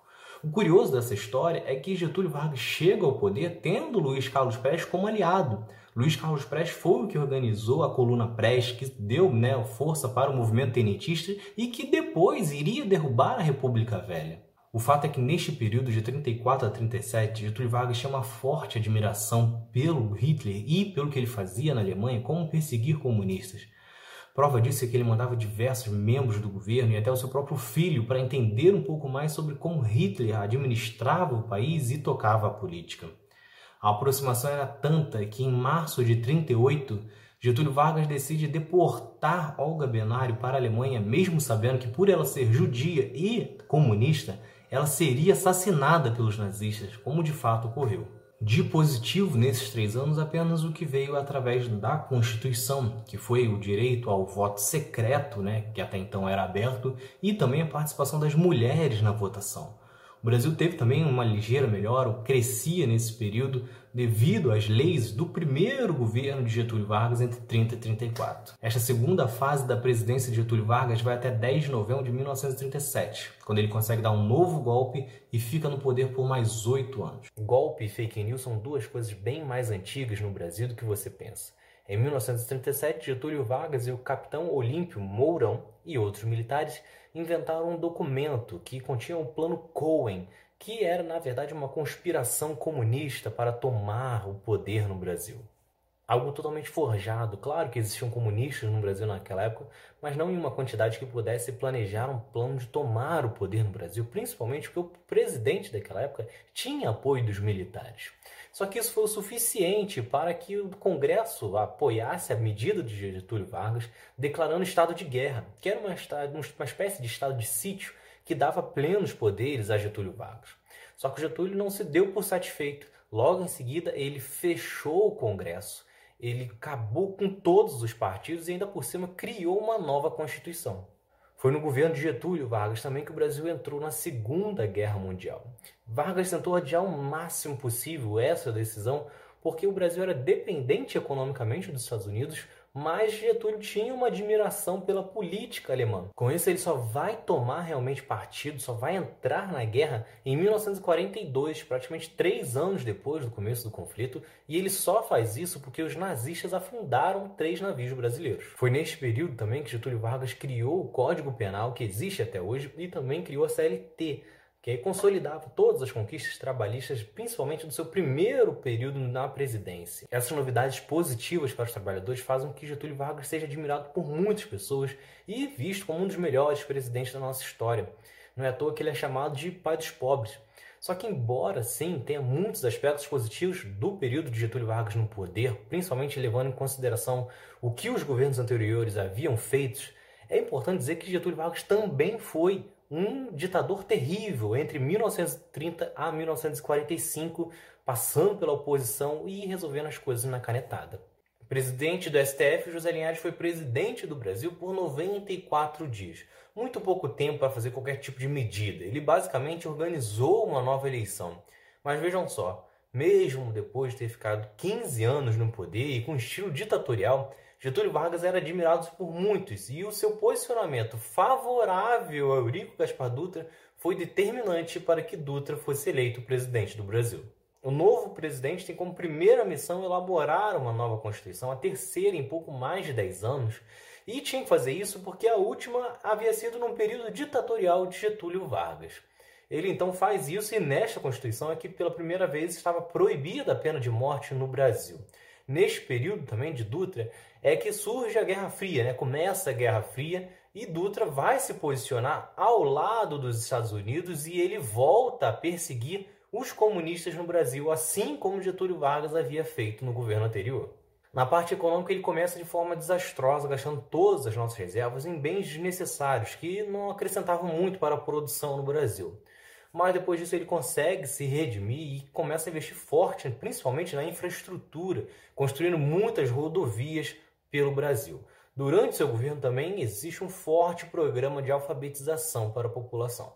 O curioso dessa história é que Getúlio Vargas chega ao poder tendo Luiz Carlos Prestes como aliado. Luiz Carlos Prestes foi o que organizou a coluna Prestes, que deu né, força para o movimento tenentista e que depois iria derrubar a República Velha. O fato é que neste período de 34 a 37, Getúlio Vargas tinha uma forte admiração pelo Hitler e pelo que ele fazia na Alemanha, como perseguir comunistas. Prova disso é que ele mandava diversos membros do governo e até o seu próprio filho para entender um pouco mais sobre como Hitler administrava o país e tocava a política. A aproximação era tanta que em março de 38, Getúlio Vargas decide deportar Olga Benário para a Alemanha, mesmo sabendo que por ela ser judia e comunista, ela seria assassinada pelos nazistas, como de fato ocorreu. De positivo nesses três anos, apenas o que veio através da Constituição, que foi o direito ao voto secreto, né, que até então era aberto, e também a participação das mulheres na votação. O Brasil teve também uma ligeira melhora, crescia nesse período devido às leis do primeiro governo de Getúlio Vargas entre 30 e 34. Esta segunda fase da presidência de Getúlio Vargas vai até 10 de novembro de 1937, quando ele consegue dar um novo golpe e fica no poder por mais oito anos. Golpe e fake news são duas coisas bem mais antigas no Brasil do que você pensa. Em 1937, Getúlio Vargas e o capitão Olímpio Mourão e outros militares inventaram um documento que continha um plano Cohen, que era na verdade uma conspiração comunista para tomar o poder no Brasil. Algo totalmente forjado. Claro que existiam comunistas no Brasil naquela época, mas não em uma quantidade que pudesse planejar um plano de tomar o poder no Brasil, principalmente porque o presidente daquela época tinha apoio dos militares. Só que isso foi o suficiente para que o Congresso apoiasse a medida de Getúlio Vargas, declarando estado de guerra, que era uma, uma espécie de estado de sítio que dava plenos poderes a Getúlio Vargas. Só que Getúlio não se deu por satisfeito. Logo em seguida, ele fechou o Congresso, ele acabou com todos os partidos e ainda por cima criou uma nova Constituição. Foi no governo de Getúlio Vargas também que o Brasil entrou na Segunda Guerra Mundial. Vargas tentou adiar o máximo possível essa decisão porque o Brasil era dependente economicamente dos Estados Unidos, mas Getúlio tinha uma admiração pela política alemã. Com isso, ele só vai tomar realmente partido, só vai entrar na guerra em 1942, praticamente três anos depois do começo do conflito, e ele só faz isso porque os nazistas afundaram três navios brasileiros. Foi neste período também que Getúlio Vargas criou o Código Penal, que existe até hoje, e também criou a CLT, que aí consolidava todas as conquistas trabalhistas, principalmente do seu primeiro período na presidência. Essas novidades positivas para os trabalhadores fazem com que Getúlio Vargas seja admirado por muitas pessoas e visto como um dos melhores presidentes da nossa história. Não é à toa que ele é chamado de pai dos pobres. Só que, embora sim tenha muitos aspectos positivos do período de Getúlio Vargas no poder, principalmente levando em consideração o que os governos anteriores haviam feito, é importante dizer que Getúlio Vargas também foi um ditador terrível entre 1930 a 1945, passando pela oposição e resolvendo as coisas na canetada. Presidente do STF, José Linhares, foi presidente do Brasil por 94 dias. Muito pouco tempo para fazer qualquer tipo de medida. Ele basicamente organizou uma nova eleição. Mas vejam só, mesmo depois de ter ficado 15 anos no poder e com estilo ditatorial, Getúlio Vargas era admirado por muitos e o seu posicionamento favorável a Eurico Gaspar Dutra foi determinante para que Dutra fosse eleito presidente do Brasil. O novo presidente tem como primeira missão elaborar uma nova Constituição, a terceira em pouco mais de 10 anos, e tinha que fazer isso porque a última havia sido num período ditatorial de Getúlio Vargas. Ele então faz isso e nesta Constituição é que pela primeira vez estava proibida a pena de morte no Brasil. Neste período também de Dutra é que surge a Guerra Fria, né? começa a Guerra Fria e Dutra vai se posicionar ao lado dos Estados Unidos e ele volta a perseguir os comunistas no Brasil, assim como Getúlio Vargas havia feito no governo anterior. Na parte econômica, ele começa de forma desastrosa, gastando todas as nossas reservas em bens desnecessários que não acrescentavam muito para a produção no Brasil. Mas depois disso, ele consegue se redimir e começa a investir forte, principalmente na infraestrutura, construindo muitas rodovias pelo Brasil. Durante seu governo também existe um forte programa de alfabetização para a população.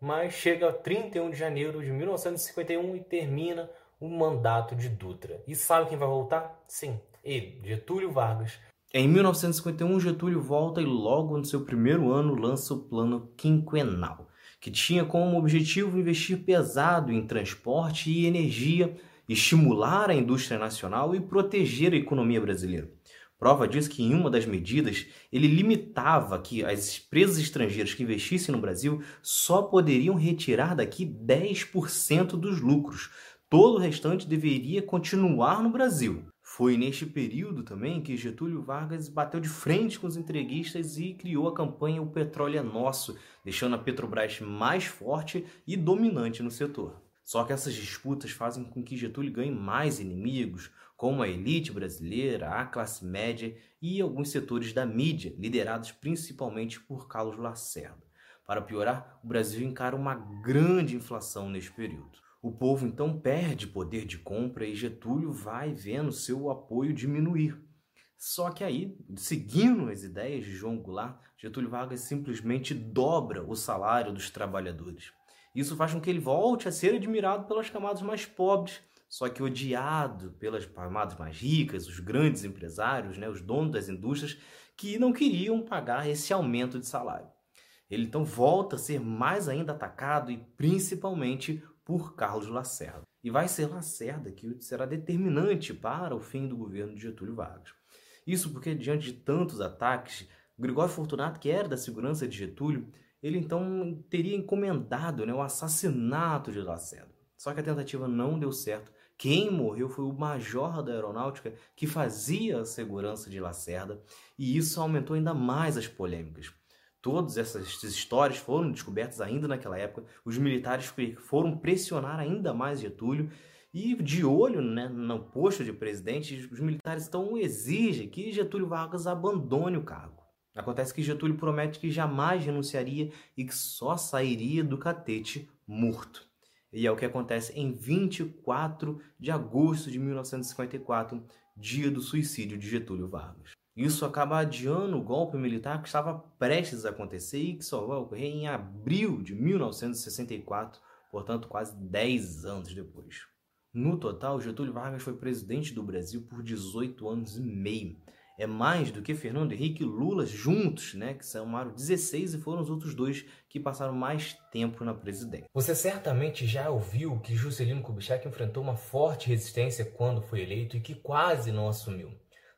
Mas chega 31 de janeiro de 1951 e termina o mandato de Dutra. E sabe quem vai voltar? Sim, ele, Getúlio Vargas. Em 1951, Getúlio volta e logo no seu primeiro ano lança o Plano Quinquenal, que tinha como objetivo investir pesado em transporte e energia, estimular a indústria nacional e proteger a economia brasileira. Prova disso que em uma das medidas ele limitava que as empresas estrangeiras que investissem no Brasil só poderiam retirar daqui 10% dos lucros. Todo o restante deveria continuar no Brasil. Foi neste período também que Getúlio Vargas bateu de frente com os entreguistas e criou a campanha O Petróleo é Nosso, deixando a Petrobras mais forte e dominante no setor. Só que essas disputas fazem com que Getúlio ganhe mais inimigos, como a elite brasileira, a classe média e alguns setores da mídia, liderados principalmente por Carlos Lacerda. Para piorar, o Brasil encara uma grande inflação neste período. O povo então perde poder de compra e Getúlio vai vendo seu apoio diminuir. Só que aí, seguindo as ideias de João Goulart, Getúlio Vargas simplesmente dobra o salário dos trabalhadores. Isso faz com que ele volte a ser admirado pelas camadas mais pobres só que odiado pelas camadas mais ricas, os grandes empresários, né, os donos das indústrias, que não queriam pagar esse aumento de salário. Ele então volta a ser mais ainda atacado e principalmente por Carlos Lacerda. E vai ser Lacerda que será determinante para o fim do governo de Getúlio Vargas. Isso porque, diante de tantos ataques, Gregório Fortunato, que era da segurança de Getúlio, ele então teria encomendado né, o assassinato de Lacerda. Só que a tentativa não deu certo quem morreu foi o major da aeronáutica que fazia a segurança de Lacerda, e isso aumentou ainda mais as polêmicas. Todas essas histórias foram descobertas ainda naquela época. Os militares foram pressionar ainda mais Getúlio e de olho né, no posto de presidente, os militares então exigem que Getúlio Vargas abandone o cargo. Acontece que Getúlio promete que jamais renunciaria e que só sairia do catete morto. E é o que acontece em 24 de agosto de 1954, dia do suicídio de Getúlio Vargas. Isso acaba adiando o golpe militar que estava prestes a acontecer e que só vai ocorrer em abril de 1964, portanto, quase 10 anos depois. No total, Getúlio Vargas foi presidente do Brasil por 18 anos e meio é mais do que Fernando Henrique e Lula juntos, né, que somaram 16 e foram os outros dois que passaram mais tempo na presidência. Você certamente já ouviu que Juscelino Kubitschek enfrentou uma forte resistência quando foi eleito e que quase não assumiu.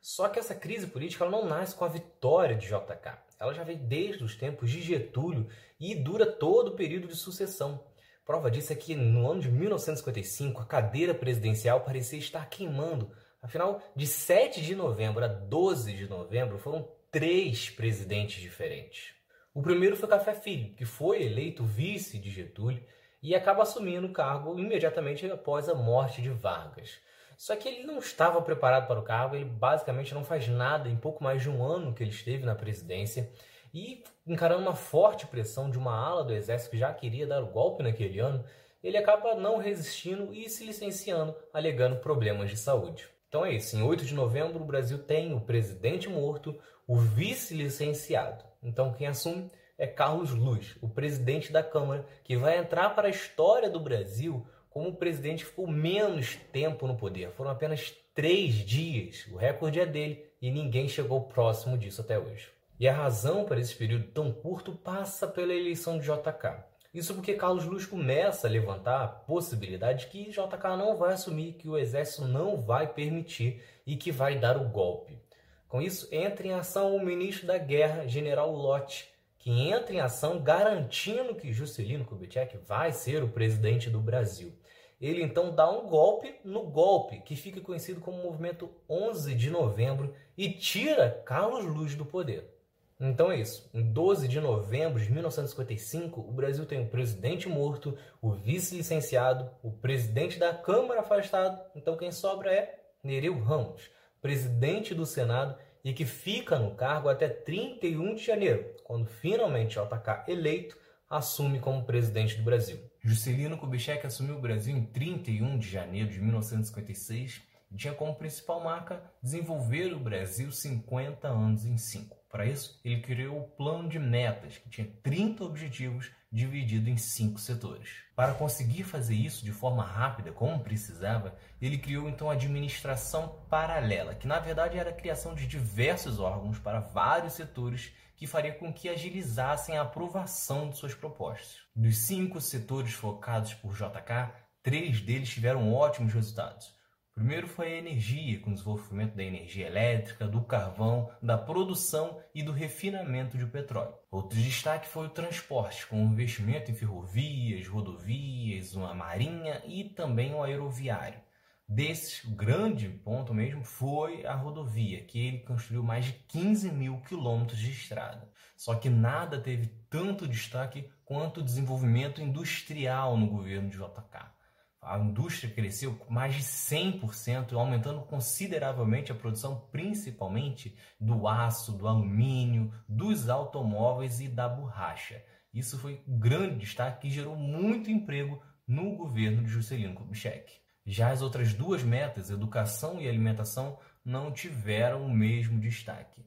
Só que essa crise política não nasce com a vitória de JK. Ela já vem desde os tempos de Getúlio e dura todo o período de sucessão. Prova disso é que no ano de 1955 a cadeira presidencial parecia estar queimando Afinal, de 7 de novembro a 12 de novembro foram três presidentes diferentes. O primeiro foi Café Filho, que foi eleito vice de Getúlio e acaba assumindo o cargo imediatamente após a morte de Vargas. Só que ele não estava preparado para o cargo, ele basicamente não faz nada em pouco mais de um ano que ele esteve na presidência e encarando uma forte pressão de uma ala do exército que já queria dar o golpe naquele ano, ele acaba não resistindo e se licenciando, alegando problemas de saúde. Então é isso. Em 8 de novembro, o Brasil tem o presidente morto, o vice licenciado. Então quem assume é Carlos Luz, o presidente da Câmara, que vai entrar para a história do Brasil como o presidente que ficou menos tempo no poder. Foram apenas três dias. O recorde é dele e ninguém chegou próximo disso até hoje. E a razão para esse período tão curto passa pela eleição de JK. Isso porque Carlos Luz começa a levantar a possibilidade de que JK não vai assumir, que o exército não vai permitir e que vai dar o golpe. Com isso, entra em ação o ministro da Guerra, General Lott, que entra em ação garantindo que Juscelino Kubitschek vai ser o presidente do Brasil. Ele então dá um golpe no golpe, que fica conhecido como Movimento 11 de Novembro, e tira Carlos Luz do poder. Então é isso. Em 12 de novembro de 1955, o Brasil tem o presidente morto, o vice-licenciado, o presidente da Câmara afastado. Então quem sobra é Nereu Ramos, presidente do Senado e que fica no cargo até 31 de janeiro, quando finalmente JK eleito assume como presidente do Brasil. Juscelino Kubitschek assumiu o Brasil em 31 de janeiro de 1956 e tinha como principal marca desenvolver o Brasil 50 anos em 5. Para isso, ele criou o plano de metas, que tinha 30 objetivos dividido em cinco setores. Para conseguir fazer isso de forma rápida, como precisava, ele criou então a administração paralela, que na verdade era a criação de diversos órgãos para vários setores que faria com que agilizassem a aprovação de suas propostas. Dos cinco setores focados por JK, três deles tiveram ótimos resultados. Primeiro foi a energia, com o desenvolvimento da energia elétrica, do carvão, da produção e do refinamento de petróleo. Outro destaque foi o transporte, com o investimento em ferrovias, rodovias, uma marinha e também o aeroviário. Desses, o grande ponto mesmo foi a rodovia, que ele construiu mais de 15 mil quilômetros de estrada. Só que nada teve tanto destaque quanto o desenvolvimento industrial no governo de JK a indústria cresceu mais de 100%, aumentando consideravelmente a produção, principalmente do aço, do alumínio, dos automóveis e da borracha. Isso foi um grande destaque que gerou muito emprego no governo de Juscelino Kubitschek. Já as outras duas metas, educação e alimentação, não tiveram o mesmo destaque.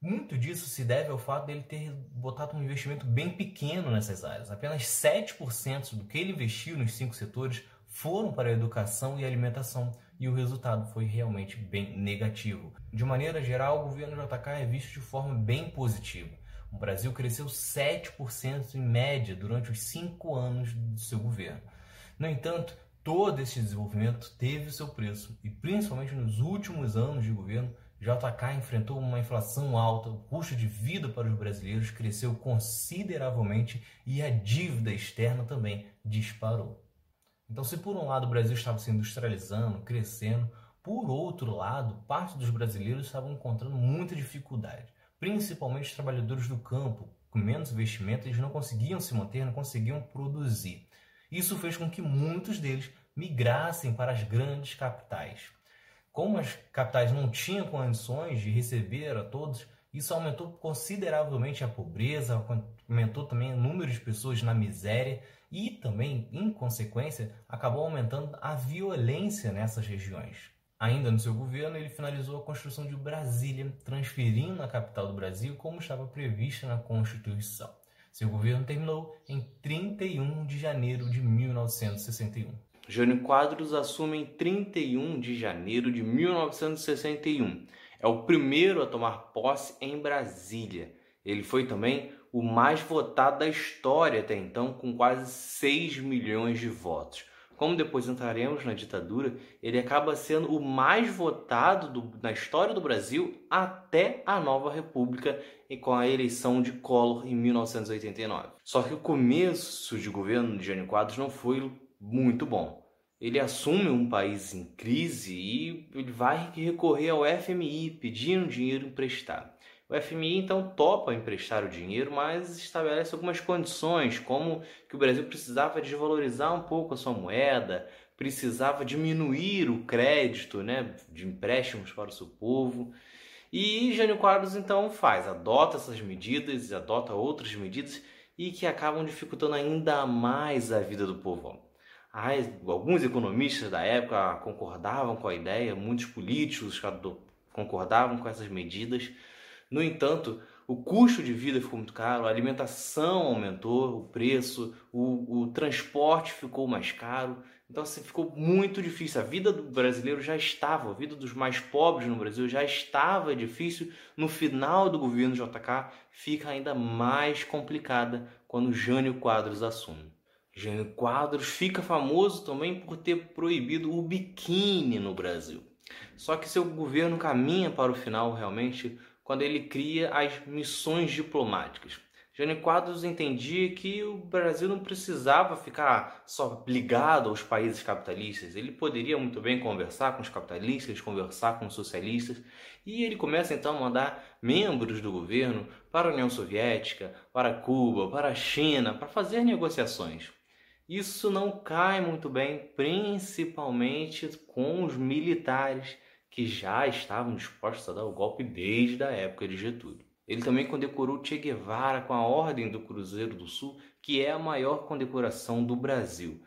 Muito disso se deve ao fato dele ter botado um investimento bem pequeno nessas áreas. Apenas 7% do que ele investiu nos cinco setores foram para a educação e alimentação, e o resultado foi realmente bem negativo. De maneira geral, o governo JK é visto de forma bem positiva. O Brasil cresceu 7% em média durante os cinco anos do seu governo. No entanto, todo esse desenvolvimento teve o seu preço, e principalmente nos últimos anos de governo, JK enfrentou uma inflação alta, o custo de vida para os brasileiros cresceu consideravelmente e a dívida externa também disparou. Então, se por um lado o Brasil estava se industrializando, crescendo, por outro lado, parte dos brasileiros estavam encontrando muita dificuldade, principalmente os trabalhadores do campo, com menos investimento, eles não conseguiam se manter, não conseguiam produzir. Isso fez com que muitos deles migrassem para as grandes capitais. Como as capitais não tinham condições de receber a todos, isso aumentou consideravelmente a pobreza, aumentou também o número de pessoas na miséria e também, em consequência, acabou aumentando a violência nessas regiões. Ainda no seu governo, ele finalizou a construção de Brasília, transferindo a capital do Brasil como estava prevista na Constituição. Seu governo terminou em 31 de janeiro de 1961. Jânio Quadros assume em 31 de janeiro de 1961. É o primeiro a tomar posse em Brasília. Ele foi também o mais votado da história até então, com quase 6 milhões de votos. Como depois entraremos na ditadura, ele acaba sendo o mais votado do, na história do Brasil até a nova república e com a eleição de Collor em 1989. Só que o começo de governo de Jânio Quadros não foi muito bom. Ele assume um país em crise e ele vai recorrer ao FMI pedindo dinheiro emprestado. O FMI então topa emprestar o dinheiro, mas estabelece algumas condições, como que o Brasil precisava desvalorizar um pouco a sua moeda, precisava diminuir o crédito né, de empréstimos para o seu povo. E Jânio Quadros então faz, adota essas medidas, adota outras medidas e que acabam dificultando ainda mais a vida do alguns economistas da época concordavam com a ideia, muitos políticos concordavam com essas medidas. No entanto, o custo de vida ficou muito caro, a alimentação aumentou, o preço, o, o transporte ficou mais caro. Então assim, ficou muito difícil. A vida do brasileiro já estava, a vida dos mais pobres no Brasil já estava difícil. No final do governo JK fica ainda mais complicada quando Jânio Quadros assume. Jânio Quadros fica famoso também por ter proibido o biquíni no Brasil. Só que seu governo caminha para o final realmente quando ele cria as missões diplomáticas. Jânio Quadros entendia que o Brasil não precisava ficar só ligado aos países capitalistas. Ele poderia muito bem conversar com os capitalistas, conversar com os socialistas, e ele começa então a mandar membros do governo para a União Soviética, para Cuba, para a China, para fazer negociações. Isso não cai muito bem, principalmente com os militares que já estavam dispostos a dar o golpe desde a época de Getúlio. Ele também condecorou Che Guevara com a Ordem do Cruzeiro do Sul, que é a maior condecoração do Brasil.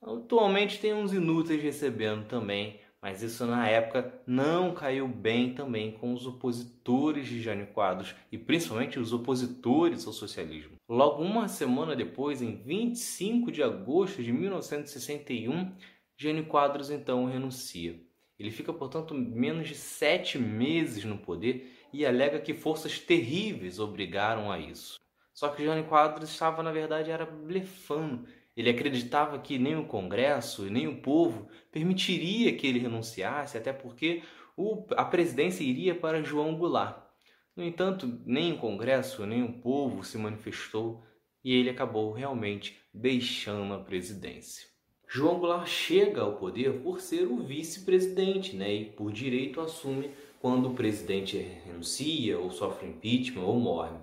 Atualmente tem uns inúteis recebendo também, mas isso na época não caiu bem também com os opositores de Jânio Quadros e principalmente os opositores ao socialismo. Logo uma semana depois, em 25 de agosto de 1961, Jânio Quadros então renuncia. Ele fica, portanto, menos de sete meses no poder e alega que forças terríveis obrigaram a isso. Só que Jânio Quadros estava, na verdade, era blefando. Ele acreditava que nem o Congresso e nem o povo permitiria que ele renunciasse, até porque o, a presidência iria para João Goulart. No entanto, nem o Congresso nem o povo se manifestou e ele acabou realmente deixando a presidência. João Goulart chega ao poder por ser o vice-presidente, né? E por direito assume quando o presidente renuncia ou sofre impeachment ou morre.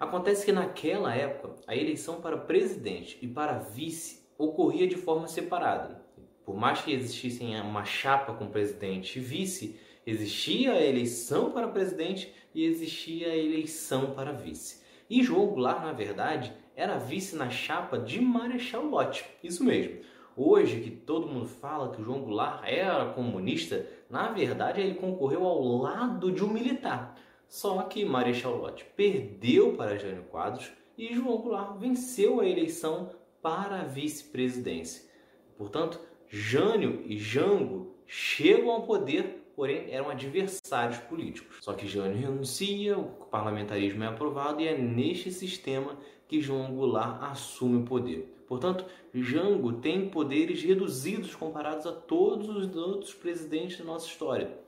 Acontece que naquela época a eleição para presidente e para vice ocorria de forma separada. Por mais que existissem uma chapa com presidente e vice, existia a eleição para presidente e existia a eleição para vice. E João Goulart, na verdade, era vice na chapa de Marechal Lott. Isso mesmo. Hoje que todo mundo fala que João Goulart era comunista, na verdade ele concorreu ao lado de um militar. Só que Marechal Lott perdeu para Jânio Quadros e João Goulart venceu a eleição para a vice-presidência. Portanto, Jânio e Jango chegam ao poder, porém eram adversários políticos. Só que Jânio renuncia, o parlamentarismo é aprovado e é neste sistema que João Goulart assume o poder. Portanto, Jango tem poderes reduzidos comparados a todos os outros presidentes da nossa história.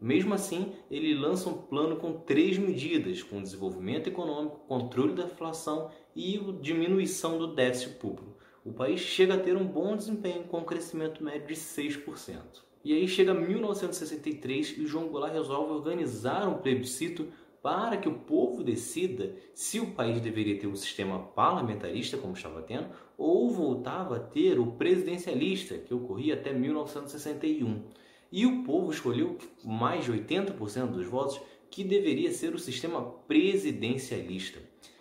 Mesmo assim, ele lança um plano com três medidas, com desenvolvimento econômico, controle da inflação e diminuição do déficit público. O país chega a ter um bom desempenho com um crescimento médio de 6%. E aí chega 1963 e João Goulart resolve organizar um plebiscito para que o povo decida se o país deveria ter um sistema parlamentarista, como estava tendo, ou voltava a ter o presidencialista, que ocorria até 1961. E o povo escolheu mais de 80% dos votos que deveria ser o sistema presidencialista.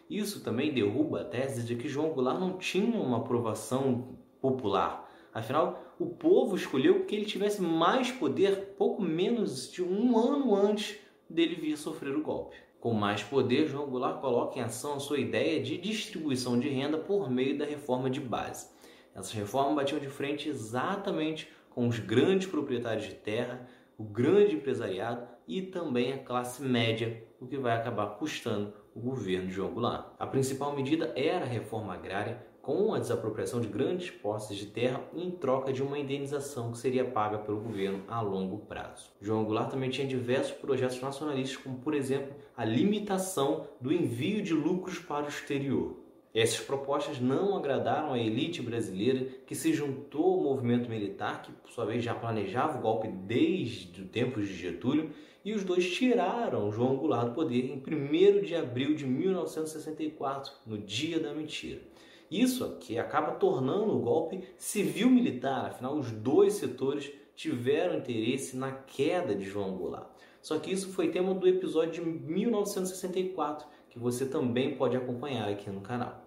Isso também derruba a tese de que João Goulart não tinha uma aprovação popular. Afinal, o povo escolheu que ele tivesse mais poder pouco menos de um ano antes dele vir sofrer o golpe. Com mais poder, João Goulart coloca em ação a sua ideia de distribuição de renda por meio da reforma de base. Essas reformas batiam de frente exatamente com os grandes proprietários de terra, o grande empresariado e também a classe média, o que vai acabar custando o governo de João Goulart. A principal medida era a reforma agrária, com a desapropriação de grandes posses de terra em troca de uma indenização que seria paga pelo governo a longo prazo. João Goulart também tinha diversos projetos nacionalistas, como por exemplo a limitação do envio de lucros para o exterior. Essas propostas não agradaram a elite brasileira que se juntou ao movimento militar, que por sua vez já planejava o golpe desde o tempo de Getúlio, e os dois tiraram João Goulart do poder em 1 de abril de 1964, no dia da mentira. Isso que acaba tornando o golpe civil-militar, afinal, os dois setores tiveram interesse na queda de João Goulart. Só que isso foi tema do episódio de 1964, que você também pode acompanhar aqui no canal.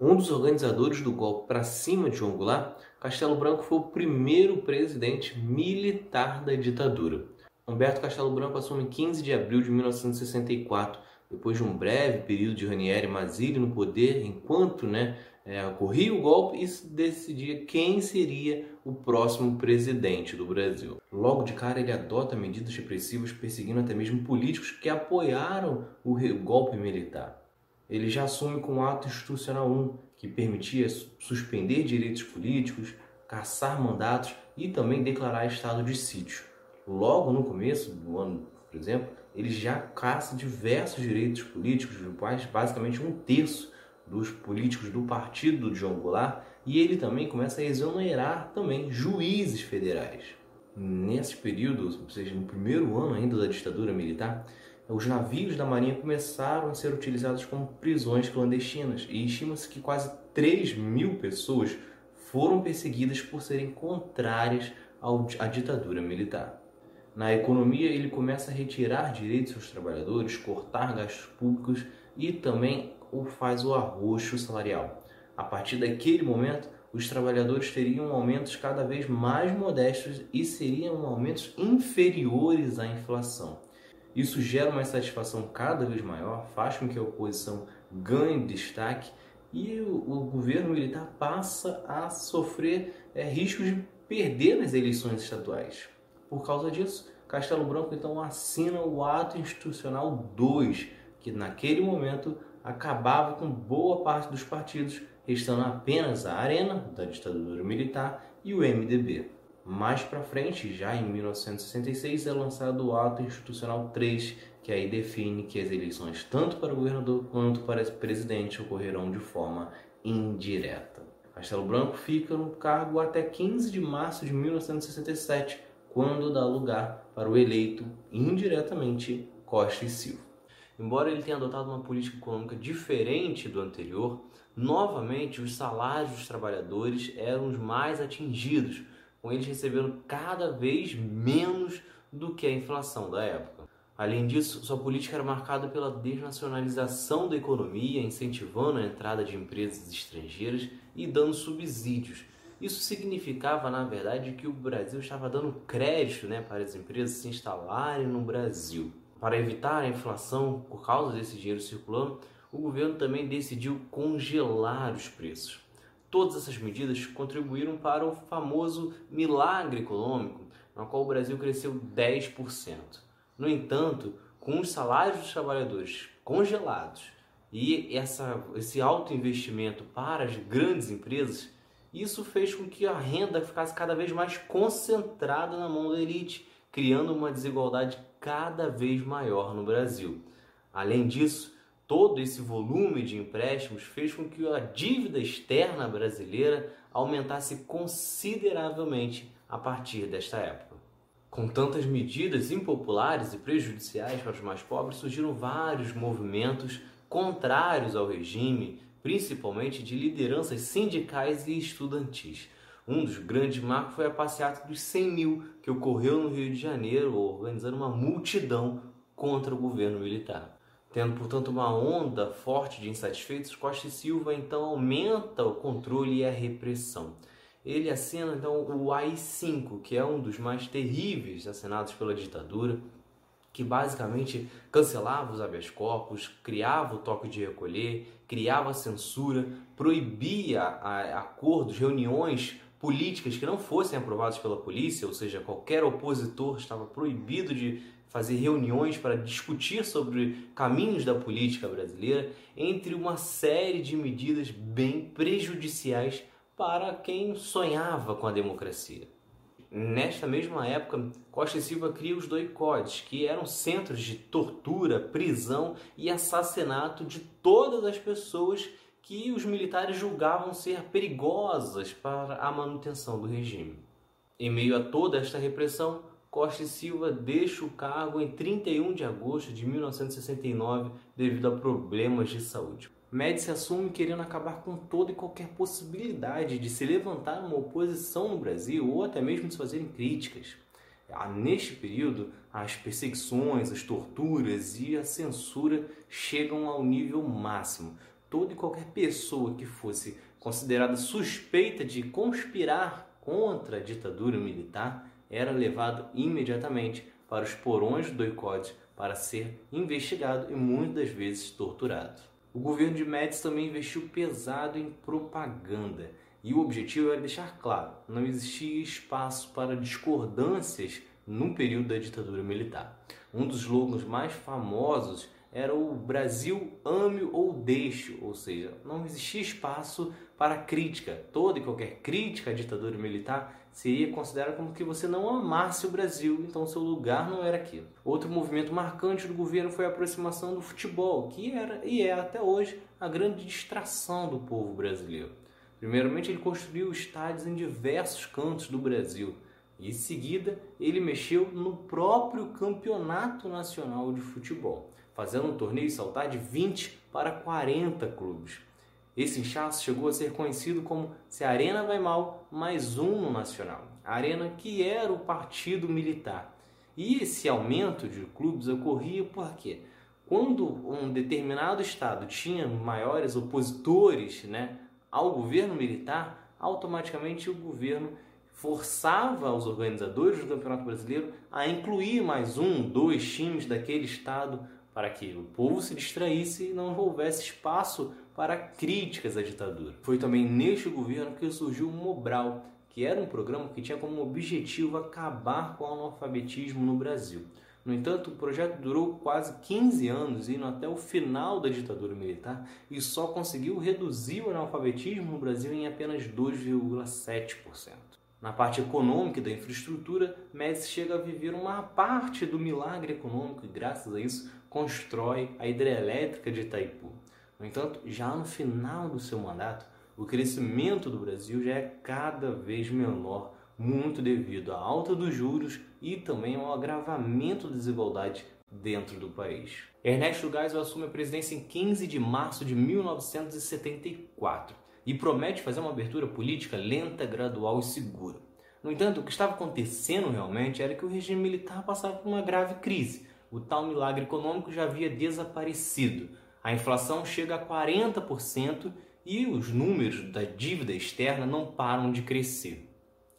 Um dos organizadores do golpe para cima de João Goulart, Castelo Branco foi o primeiro presidente militar da ditadura. Humberto Castelo Branco assume 15 de abril de 1964 depois de um breve período de Ranieri Mazzilli no poder, enquanto né, é, ocorria o golpe e se decidia quem seria o próximo presidente do Brasil. Logo de cara, ele adota medidas repressivas, perseguindo até mesmo políticos que apoiaram o golpe militar. Ele já assume com o Ato Institucional 1, que permitia suspender direitos políticos, caçar mandatos e também declarar estado de sítio. Logo no começo do ano exemplo, ele já caça diversos direitos políticos, quais basicamente um terço dos políticos do partido do João Goulart, e ele também começa a exonerar também juízes federais. Nesse período, ou seja, no primeiro ano ainda da ditadura militar, os navios da Marinha começaram a ser utilizados como prisões clandestinas e estima-se que quase 3 mil pessoas foram perseguidas por serem contrárias à ditadura militar. Na economia, ele começa a retirar direitos aos trabalhadores, cortar gastos públicos e também faz o arroxo salarial. A partir daquele momento, os trabalhadores teriam aumentos cada vez mais modestos e seriam aumentos inferiores à inflação. Isso gera uma insatisfação cada vez maior, faz com que a oposição ganhe destaque e o, o governo militar passa a sofrer é, riscos de perder nas eleições estaduais. Por causa disso, Castelo Branco então assina o Ato Institucional 2, que naquele momento acabava com boa parte dos partidos, restando apenas a Arena, da ditadura militar, e o MDB. Mais para frente, já em 1966, é lançado o Ato Institucional 3, que aí define que as eleições, tanto para governador quanto para presidente, ocorrerão de forma indireta. Castelo Branco fica no cargo até 15 de março de 1967, quando dá lugar para o eleito indiretamente Costa e Silva. Embora ele tenha adotado uma política econômica diferente do anterior, novamente os salários dos trabalhadores eram os mais atingidos com eles recebendo cada vez menos do que a inflação da época. Além disso, sua política era marcada pela desnacionalização da economia, incentivando a entrada de empresas estrangeiras e dando subsídios. Isso significava, na verdade, que o Brasil estava dando crédito né, para as empresas se instalarem no Brasil. Para evitar a inflação por causa desse dinheiro circulando, o governo também decidiu congelar os preços. Todas essas medidas contribuíram para o famoso milagre econômico, na qual o Brasil cresceu 10%. No entanto, com os salários dos trabalhadores congelados e essa, esse alto investimento para as grandes empresas, isso fez com que a renda ficasse cada vez mais concentrada na mão da elite, criando uma desigualdade cada vez maior no Brasil. Além disso, todo esse volume de empréstimos fez com que a dívida externa brasileira aumentasse consideravelmente a partir desta época. Com tantas medidas impopulares e prejudiciais para os mais pobres, surgiram vários movimentos contrários ao regime, principalmente de lideranças sindicais e estudantis. Um dos grandes marcos foi a passeata dos 100 mil, que ocorreu no Rio de Janeiro, organizando uma multidão contra o governo militar. Tendo, portanto, uma onda forte de insatisfeitos, Costa e Silva então aumenta o controle e a repressão. Ele assina então o AI-5, que é um dos mais terríveis assinados pela ditadura, que basicamente cancelava os habeas corpus, criava o toque de recolher, criava censura, proibia acordos, reuniões políticas que não fossem aprovadas pela polícia, ou seja, qualquer opositor estava proibido de fazer reuniões para discutir sobre caminhos da política brasileira, entre uma série de medidas bem prejudiciais para quem sonhava com a democracia. Nesta mesma época, Costa e Silva cria os doicodes, que eram centros de tortura, prisão e assassinato de todas as pessoas que os militares julgavam ser perigosas para a manutenção do regime. Em meio a toda esta repressão, Costa e Silva deixa o cargo em 31 de agosto de 1969 devido a problemas de saúde. Médici assume querendo acabar com toda e qualquer possibilidade de se levantar uma oposição no Brasil ou até mesmo se fazerem críticas. Ah, neste período, as perseguições, as torturas e a censura chegam ao nível máximo. Toda e qualquer pessoa que fosse considerada suspeita de conspirar contra a ditadura militar era levado imediatamente para os porões do doicote para ser investigado e muitas vezes torturado. O governo de Médici também investiu pesado em propaganda e o objetivo era deixar claro, não existia espaço para discordâncias no período da ditadura militar. Um dos slogans mais famosos era o Brasil ame ou deixe, ou seja, não existia espaço para crítica. Toda e qualquer crítica à ditadura militar seria considerada como que você não amasse o Brasil, então seu lugar não era aqui. Outro movimento marcante do governo foi a aproximação do futebol, que era e é até hoje a grande distração do povo brasileiro. Primeiramente, ele construiu estádios em diversos cantos do Brasil. E em seguida, ele mexeu no próprio Campeonato Nacional de Futebol, fazendo um torneio saltar de 20 para 40 clubes. Esse inchaço chegou a ser conhecido como Se a Arena Vai Mal, mais um no Nacional. A Arena que era o partido militar. E esse aumento de clubes ocorria porque quando um determinado estado tinha maiores opositores né, ao governo militar, automaticamente o governo forçava os organizadores do Campeonato Brasileiro a incluir mais um, dois times daquele estado para que o povo se distraísse e não houvesse espaço para críticas à ditadura. Foi também neste governo que surgiu o Mobral, que era um programa que tinha como objetivo acabar com o analfabetismo no Brasil. No entanto, o projeto durou quase 15 anos, indo até o final da ditadura militar, e só conseguiu reduzir o analfabetismo no Brasil em apenas 2,7%. Na parte econômica da infraestrutura, Médici chega a viver uma parte do milagre econômico e, graças a isso, constrói a hidrelétrica de Itaipu. No entanto, já no final do seu mandato, o crescimento do Brasil já é cada vez menor, muito devido à alta dos juros e também ao agravamento da desigualdade dentro do país. Ernesto Geisel assume a presidência em 15 de março de 1974 e promete fazer uma abertura política lenta, gradual e segura. No entanto, o que estava acontecendo realmente era que o regime militar passava por uma grave crise. O tal milagre econômico já havia desaparecido. A inflação chega a 40% e os números da dívida externa não param de crescer.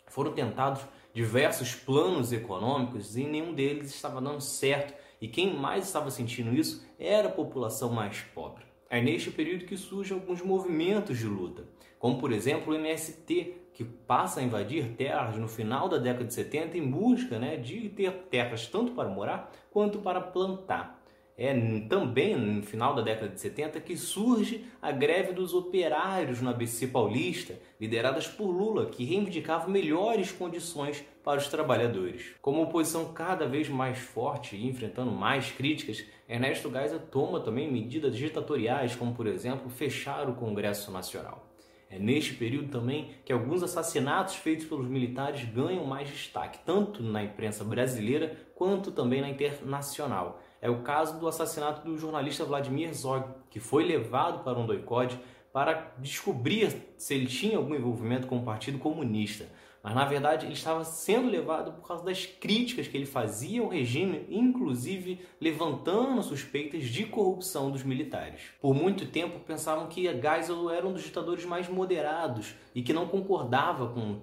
Foram tentados diversos planos econômicos e nenhum deles estava dando certo, e quem mais estava sentindo isso era a população mais pobre. É neste período que surgem alguns movimentos de luta, como por exemplo o MST, que passa a invadir terras no final da década de 70 em busca né, de ter terras tanto para morar quanto para plantar. É também no final da década de 70 que surge a greve dos operários no ABC Paulista, lideradas por Lula, que reivindicava melhores condições para os trabalhadores. Com uma oposição cada vez mais forte e enfrentando mais críticas, Ernesto Geisel toma também medidas ditatoriais, como por exemplo fechar o Congresso Nacional. É neste período também que alguns assassinatos feitos pelos militares ganham mais destaque, tanto na imprensa brasileira quanto também na internacional. É o caso do assassinato do jornalista Vladimir Zog, que foi levado para um doicode para descobrir se ele tinha algum envolvimento com o Partido Comunista. Mas na verdade ele estava sendo levado por causa das críticas que ele fazia ao regime, inclusive levantando suspeitas de corrupção dos militares. Por muito tempo pensavam que Geisel era um dos ditadores mais moderados e que não concordava com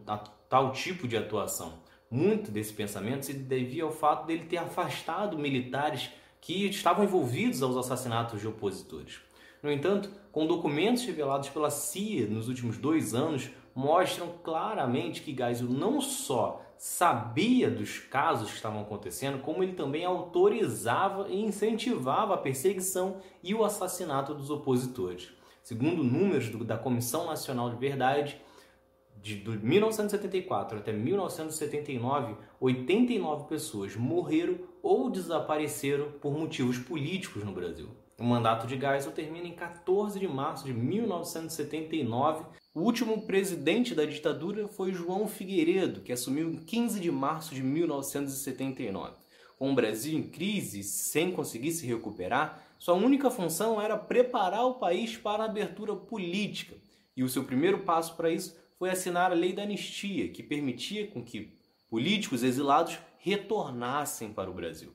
tal tipo de atuação. Muito desse pensamento se devia ao fato dele ter afastado militares que estavam envolvidos aos assassinatos de opositores. No entanto, com documentos revelados pela CIA nos últimos dois anos, mostram claramente que Geisel não só sabia dos casos que estavam acontecendo, como ele também autorizava e incentivava a perseguição e o assassinato dos opositores. Segundo números do, da Comissão Nacional de Verdade, de 1974 até 1979, 89 pessoas morreram ou desapareceram por motivos políticos no Brasil. O mandato de Geisel termina em 14 de março de 1979. O último presidente da ditadura foi João Figueiredo, que assumiu em 15 de março de 1979. Com o Brasil em crise, sem conseguir se recuperar, sua única função era preparar o país para a abertura política. E o seu primeiro passo para isso foi assinar a Lei da Anistia, que permitia com que políticos exilados retornassem para o Brasil.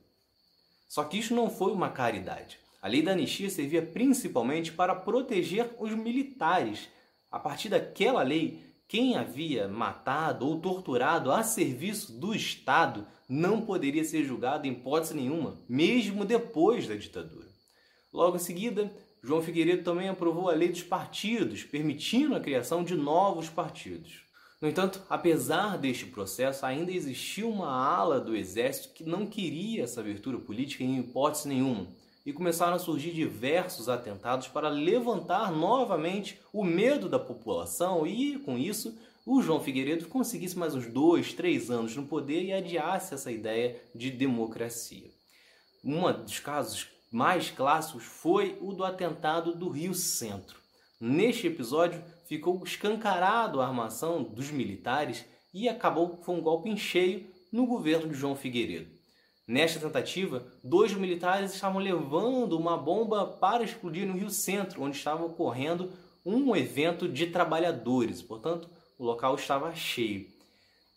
Só que isso não foi uma caridade. A lei da anistia servia principalmente para proteger os militares. A partir daquela lei, quem havia matado ou torturado a serviço do Estado não poderia ser julgado em hipótese nenhuma, mesmo depois da ditadura. Logo em seguida, João Figueiredo também aprovou a lei dos partidos, permitindo a criação de novos partidos. No entanto, apesar deste processo, ainda existia uma ala do exército que não queria essa abertura política em hipótese nenhuma. E começaram a surgir diversos atentados para levantar novamente o medo da população e, com isso, o João Figueiredo conseguisse mais uns dois, três anos no poder e adiasse essa ideia de democracia. Um dos casos mais clássicos foi o do atentado do Rio Centro. Neste episódio ficou escancarado a armação dos militares e acabou foi um golpe em cheio no governo de João Figueiredo. Nesta tentativa, dois militares estavam levando uma bomba para explodir no Rio Centro, onde estava ocorrendo um evento de trabalhadores, portanto, o local estava cheio.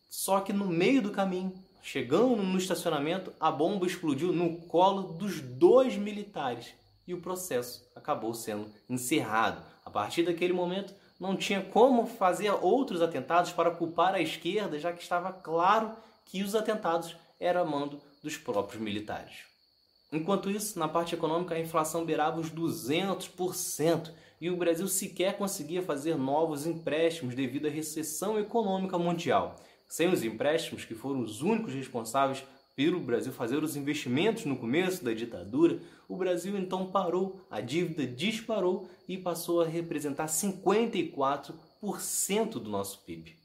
Só que no meio do caminho, chegando no estacionamento, a bomba explodiu no colo dos dois militares e o processo acabou sendo encerrado. A partir daquele momento, não tinha como fazer outros atentados para culpar a esquerda, já que estava claro que os atentados eram mando dos próprios militares. Enquanto isso, na parte econômica, a inflação beirava os 200% e o Brasil sequer conseguia fazer novos empréstimos devido à recessão econômica mundial. Sem os empréstimos, que foram os únicos responsáveis pelo Brasil fazer os investimentos no começo da ditadura, o Brasil então parou, a dívida disparou e passou a representar 54% do nosso PIB.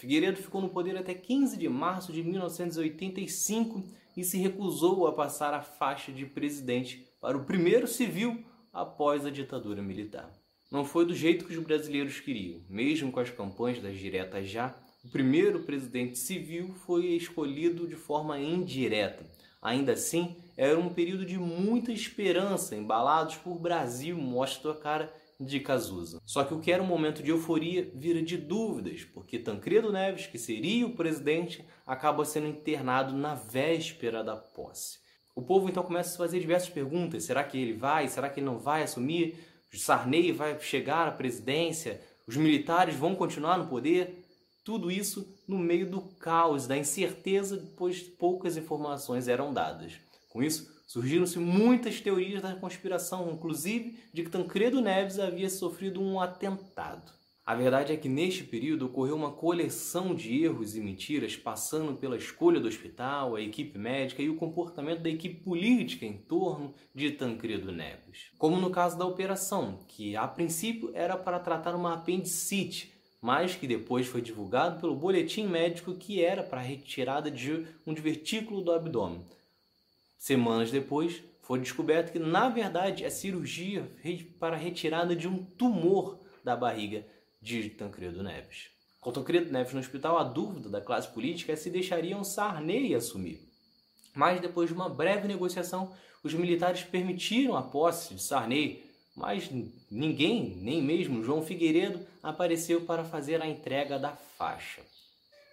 Figueiredo ficou no poder até 15 de março de 1985 e se recusou a passar a faixa de presidente para o primeiro civil após a ditadura militar. Não foi do jeito que os brasileiros queriam, mesmo com as campanhas das diretas já, o primeiro presidente civil foi escolhido de forma indireta. Ainda assim, era um período de muita esperança, embalados por Brasil, mostra a cara de Cazuza. Só que o que era um momento de euforia vira de dúvidas, porque Tancredo Neves, que seria o presidente, acaba sendo internado na véspera da posse. O povo então começa a fazer diversas perguntas: será que ele vai? Será que ele não vai assumir? Sarney vai chegar à presidência? Os militares vão continuar no poder? Tudo isso no meio do caos, da incerteza, pois poucas informações eram dadas. Com isso, surgiram-se muitas teorias da conspiração, inclusive de que Tancredo Neves havia sofrido um atentado. A verdade é que neste período ocorreu uma coleção de erros e mentiras, passando pela escolha do hospital, a equipe médica e o comportamento da equipe política em torno de Tancredo Neves. Como no caso da operação, que a princípio era para tratar uma apendicite, mas que depois foi divulgado pelo boletim médico que era para a retirada de um divertículo do abdômen. Semanas depois, foi descoberto que na verdade é cirurgia para retirada de um tumor da barriga de Tancredo Neves. Com Tancredo Neves no hospital, a dúvida da classe política é se deixariam Sarney assumir. Mas depois de uma breve negociação, os militares permitiram a posse de Sarney mas ninguém, nem mesmo João Figueiredo, apareceu para fazer a entrega da faixa.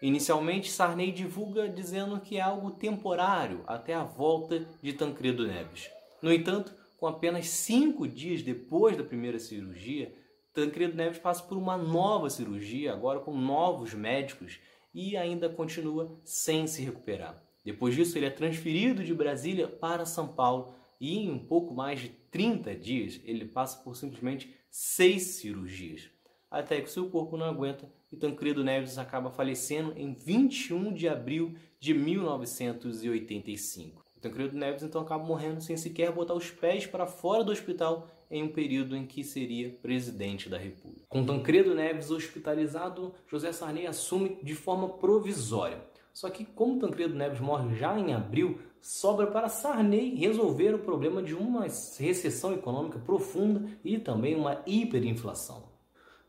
Inicialmente, Sarney divulga dizendo que é algo temporário até a volta de Tancredo Neves. No entanto, com apenas cinco dias depois da primeira cirurgia, Tancredo Neves passa por uma nova cirurgia, agora com novos médicos, e ainda continua sem se recuperar. Depois disso, ele é transferido de Brasília para São Paulo e em um pouco mais de 30 dias ele passa por simplesmente seis cirurgias, até que seu corpo não aguenta e Tancredo Neves acaba falecendo em 21 de abril de 1985. Tancredo Neves então acaba morrendo sem sequer botar os pés para fora do hospital em um período em que seria presidente da República. Com Tancredo Neves hospitalizado, José Sarney assume de forma provisória. Só que, como Tancredo Neves morre já em abril, sobra para Sarney resolver o problema de uma recessão econômica profunda e também uma hiperinflação.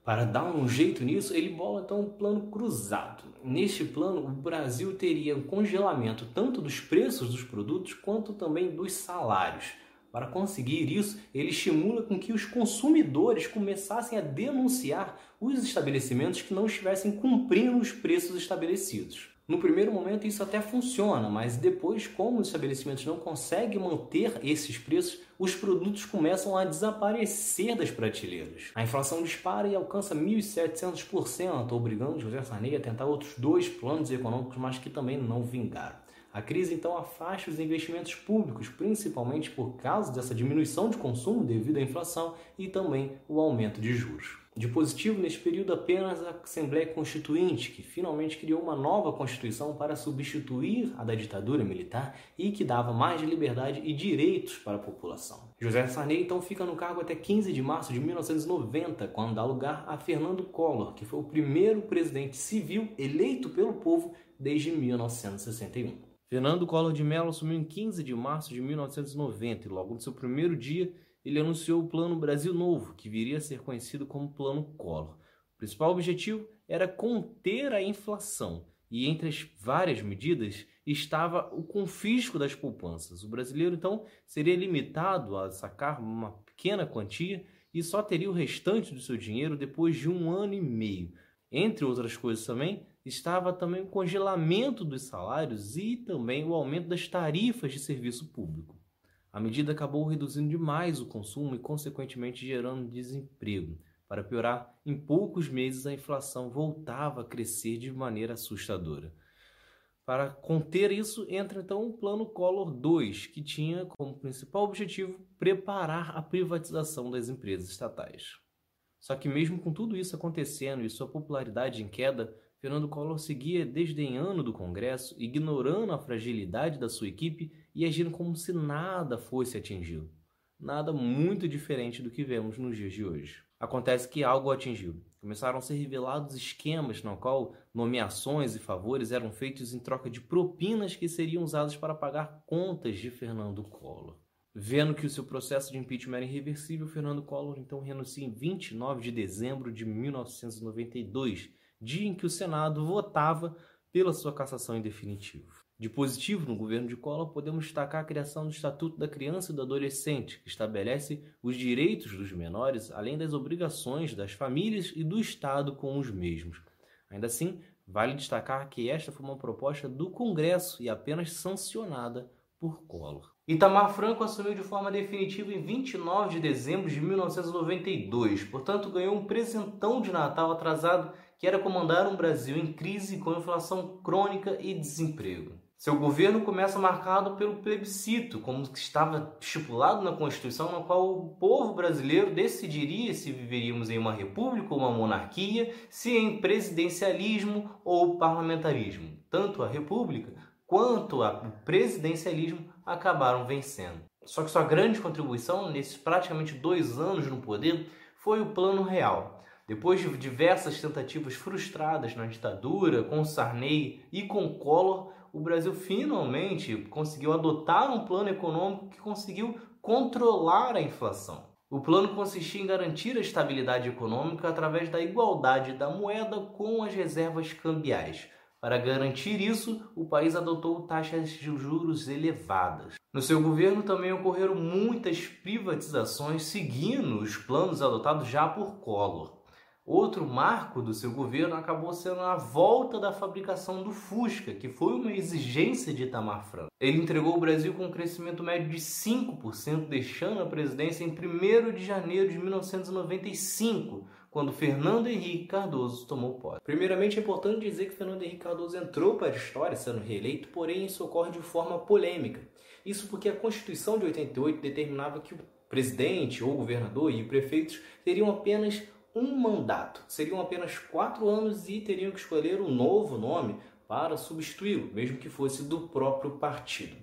Para dar um jeito nisso, ele bola então um plano cruzado. Neste plano, o Brasil teria um congelamento tanto dos preços dos produtos quanto também dos salários. Para conseguir isso, ele estimula com que os consumidores começassem a denunciar os estabelecimentos que não estivessem cumprindo os preços estabelecidos. No primeiro momento isso até funciona, mas depois, como os estabelecimentos não conseguem manter esses preços, os produtos começam a desaparecer das prateleiras. A inflação dispara e alcança 1.700%, obrigando José Sarney a tentar outros dois planos econômicos, mas que também não vingaram. A crise então afasta os investimentos públicos, principalmente por causa dessa diminuição de consumo devido à inflação e também o aumento de juros. De positivo, neste período, apenas a Assembleia Constituinte, que finalmente criou uma nova Constituição para substituir a da ditadura militar e que dava mais liberdade e direitos para a população. José Sarney então fica no cargo até 15 de março de 1990, quando dá lugar a Fernando Collor, que foi o primeiro presidente civil eleito pelo povo desde 1961. Fernando Collor de Mello assumiu em 15 de março de 1990 e logo no seu primeiro dia ele anunciou o Plano Brasil Novo, que viria a ser conhecido como Plano Collor. O principal objetivo era conter a inflação, e entre as várias medidas estava o confisco das poupanças. O brasileiro então seria limitado a sacar uma pequena quantia e só teria o restante do seu dinheiro depois de um ano e meio. Entre outras coisas também, estava também o congelamento dos salários e também o aumento das tarifas de serviço público. A medida acabou reduzindo demais o consumo e, consequentemente, gerando desemprego. Para piorar, em poucos meses a inflação voltava a crescer de maneira assustadora. Para conter isso, entra então o Plano Collor 2, que tinha como principal objetivo preparar a privatização das empresas estatais. Só que, mesmo com tudo isso acontecendo e sua popularidade em queda, Fernando Collor seguia desdenhando do Congresso, ignorando a fragilidade da sua equipe e agindo como se nada fosse atingido. Nada muito diferente do que vemos nos dias de hoje. Acontece que algo atingiu. Começaram a ser revelados esquemas no qual nomeações e favores eram feitos em troca de propinas que seriam usadas para pagar contas de Fernando Collor. Vendo que o seu processo de impeachment era irreversível, Fernando Collor então renuncia em 29 de dezembro de 1992 dia em que o Senado votava pela sua cassação em definitivo. De positivo no governo de Collor, podemos destacar a criação do Estatuto da Criança e do Adolescente, que estabelece os direitos dos menores, além das obrigações das famílias e do Estado com os mesmos. Ainda assim, vale destacar que esta foi uma proposta do Congresso e apenas sancionada por Collor. Itamar Franco assumiu de forma definitiva em 29 de dezembro de 1992, portanto ganhou um presentão de Natal atrasado que era comandar um Brasil em crise com inflação crônica e desemprego. Seu governo começa marcado pelo plebiscito, como estava estipulado na Constituição, no qual o povo brasileiro decidiria se viveríamos em uma república ou uma monarquia, se em presidencialismo ou parlamentarismo. Tanto a república quanto o presidencialismo acabaram vencendo. Só que sua grande contribuição nesses praticamente dois anos no poder foi o Plano Real, depois de diversas tentativas frustradas na ditadura, com Sarney e com Collor, o Brasil finalmente conseguiu adotar um plano econômico que conseguiu controlar a inflação. O plano consistia em garantir a estabilidade econômica através da igualdade da moeda com as reservas cambiais. Para garantir isso, o país adotou taxas de juros elevadas. No seu governo também ocorreram muitas privatizações seguindo os planos adotados já por Collor. Outro marco do seu governo acabou sendo a volta da fabricação do Fusca, que foi uma exigência de Itamar Franco. Ele entregou o Brasil com um crescimento médio de 5%, deixando a presidência em 1 de janeiro de 1995, quando Fernando Henrique Cardoso tomou posse. Primeiramente, é importante dizer que Fernando Henrique Cardoso entrou para a história sendo reeleito, porém isso ocorre de forma polêmica. Isso porque a Constituição de 88 determinava que o presidente ou governador e prefeitos teriam apenas um mandato. Seriam apenas quatro anos e teriam que escolher um novo nome para substituí-lo, mesmo que fosse do próprio partido.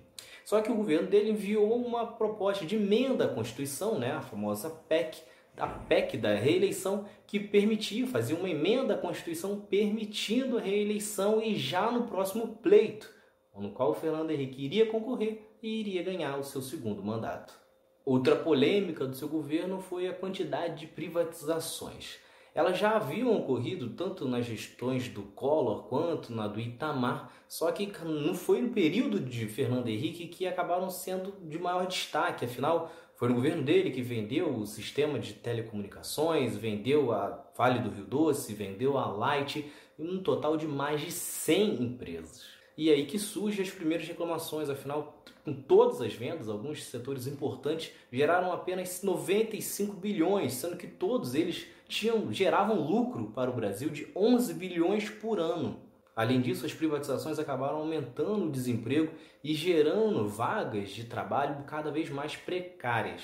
Só que o governo dele enviou uma proposta de emenda à Constituição, né, a famosa PEC, a PEC da reeleição, que permitia, fazia uma emenda à Constituição permitindo a reeleição e já no próximo pleito, no qual o Fernando Henrique iria concorrer e iria ganhar o seu segundo mandato. Outra polêmica do seu governo foi a quantidade de privatizações. Elas já haviam ocorrido tanto nas gestões do Collor quanto na do Itamar, só que não foi no período de Fernando Henrique que acabaram sendo de maior destaque. Afinal, foi no governo dele que vendeu o sistema de telecomunicações, vendeu a Vale do Rio Doce, vendeu a Light, um total de mais de 100 empresas. E aí que surgem as primeiras reclamações, afinal, com todas as vendas, alguns setores importantes geraram apenas 95 bilhões, sendo que todos eles tinham, geravam lucro para o Brasil de 11 bilhões por ano. Além disso, as privatizações acabaram aumentando o desemprego e gerando vagas de trabalho cada vez mais precárias.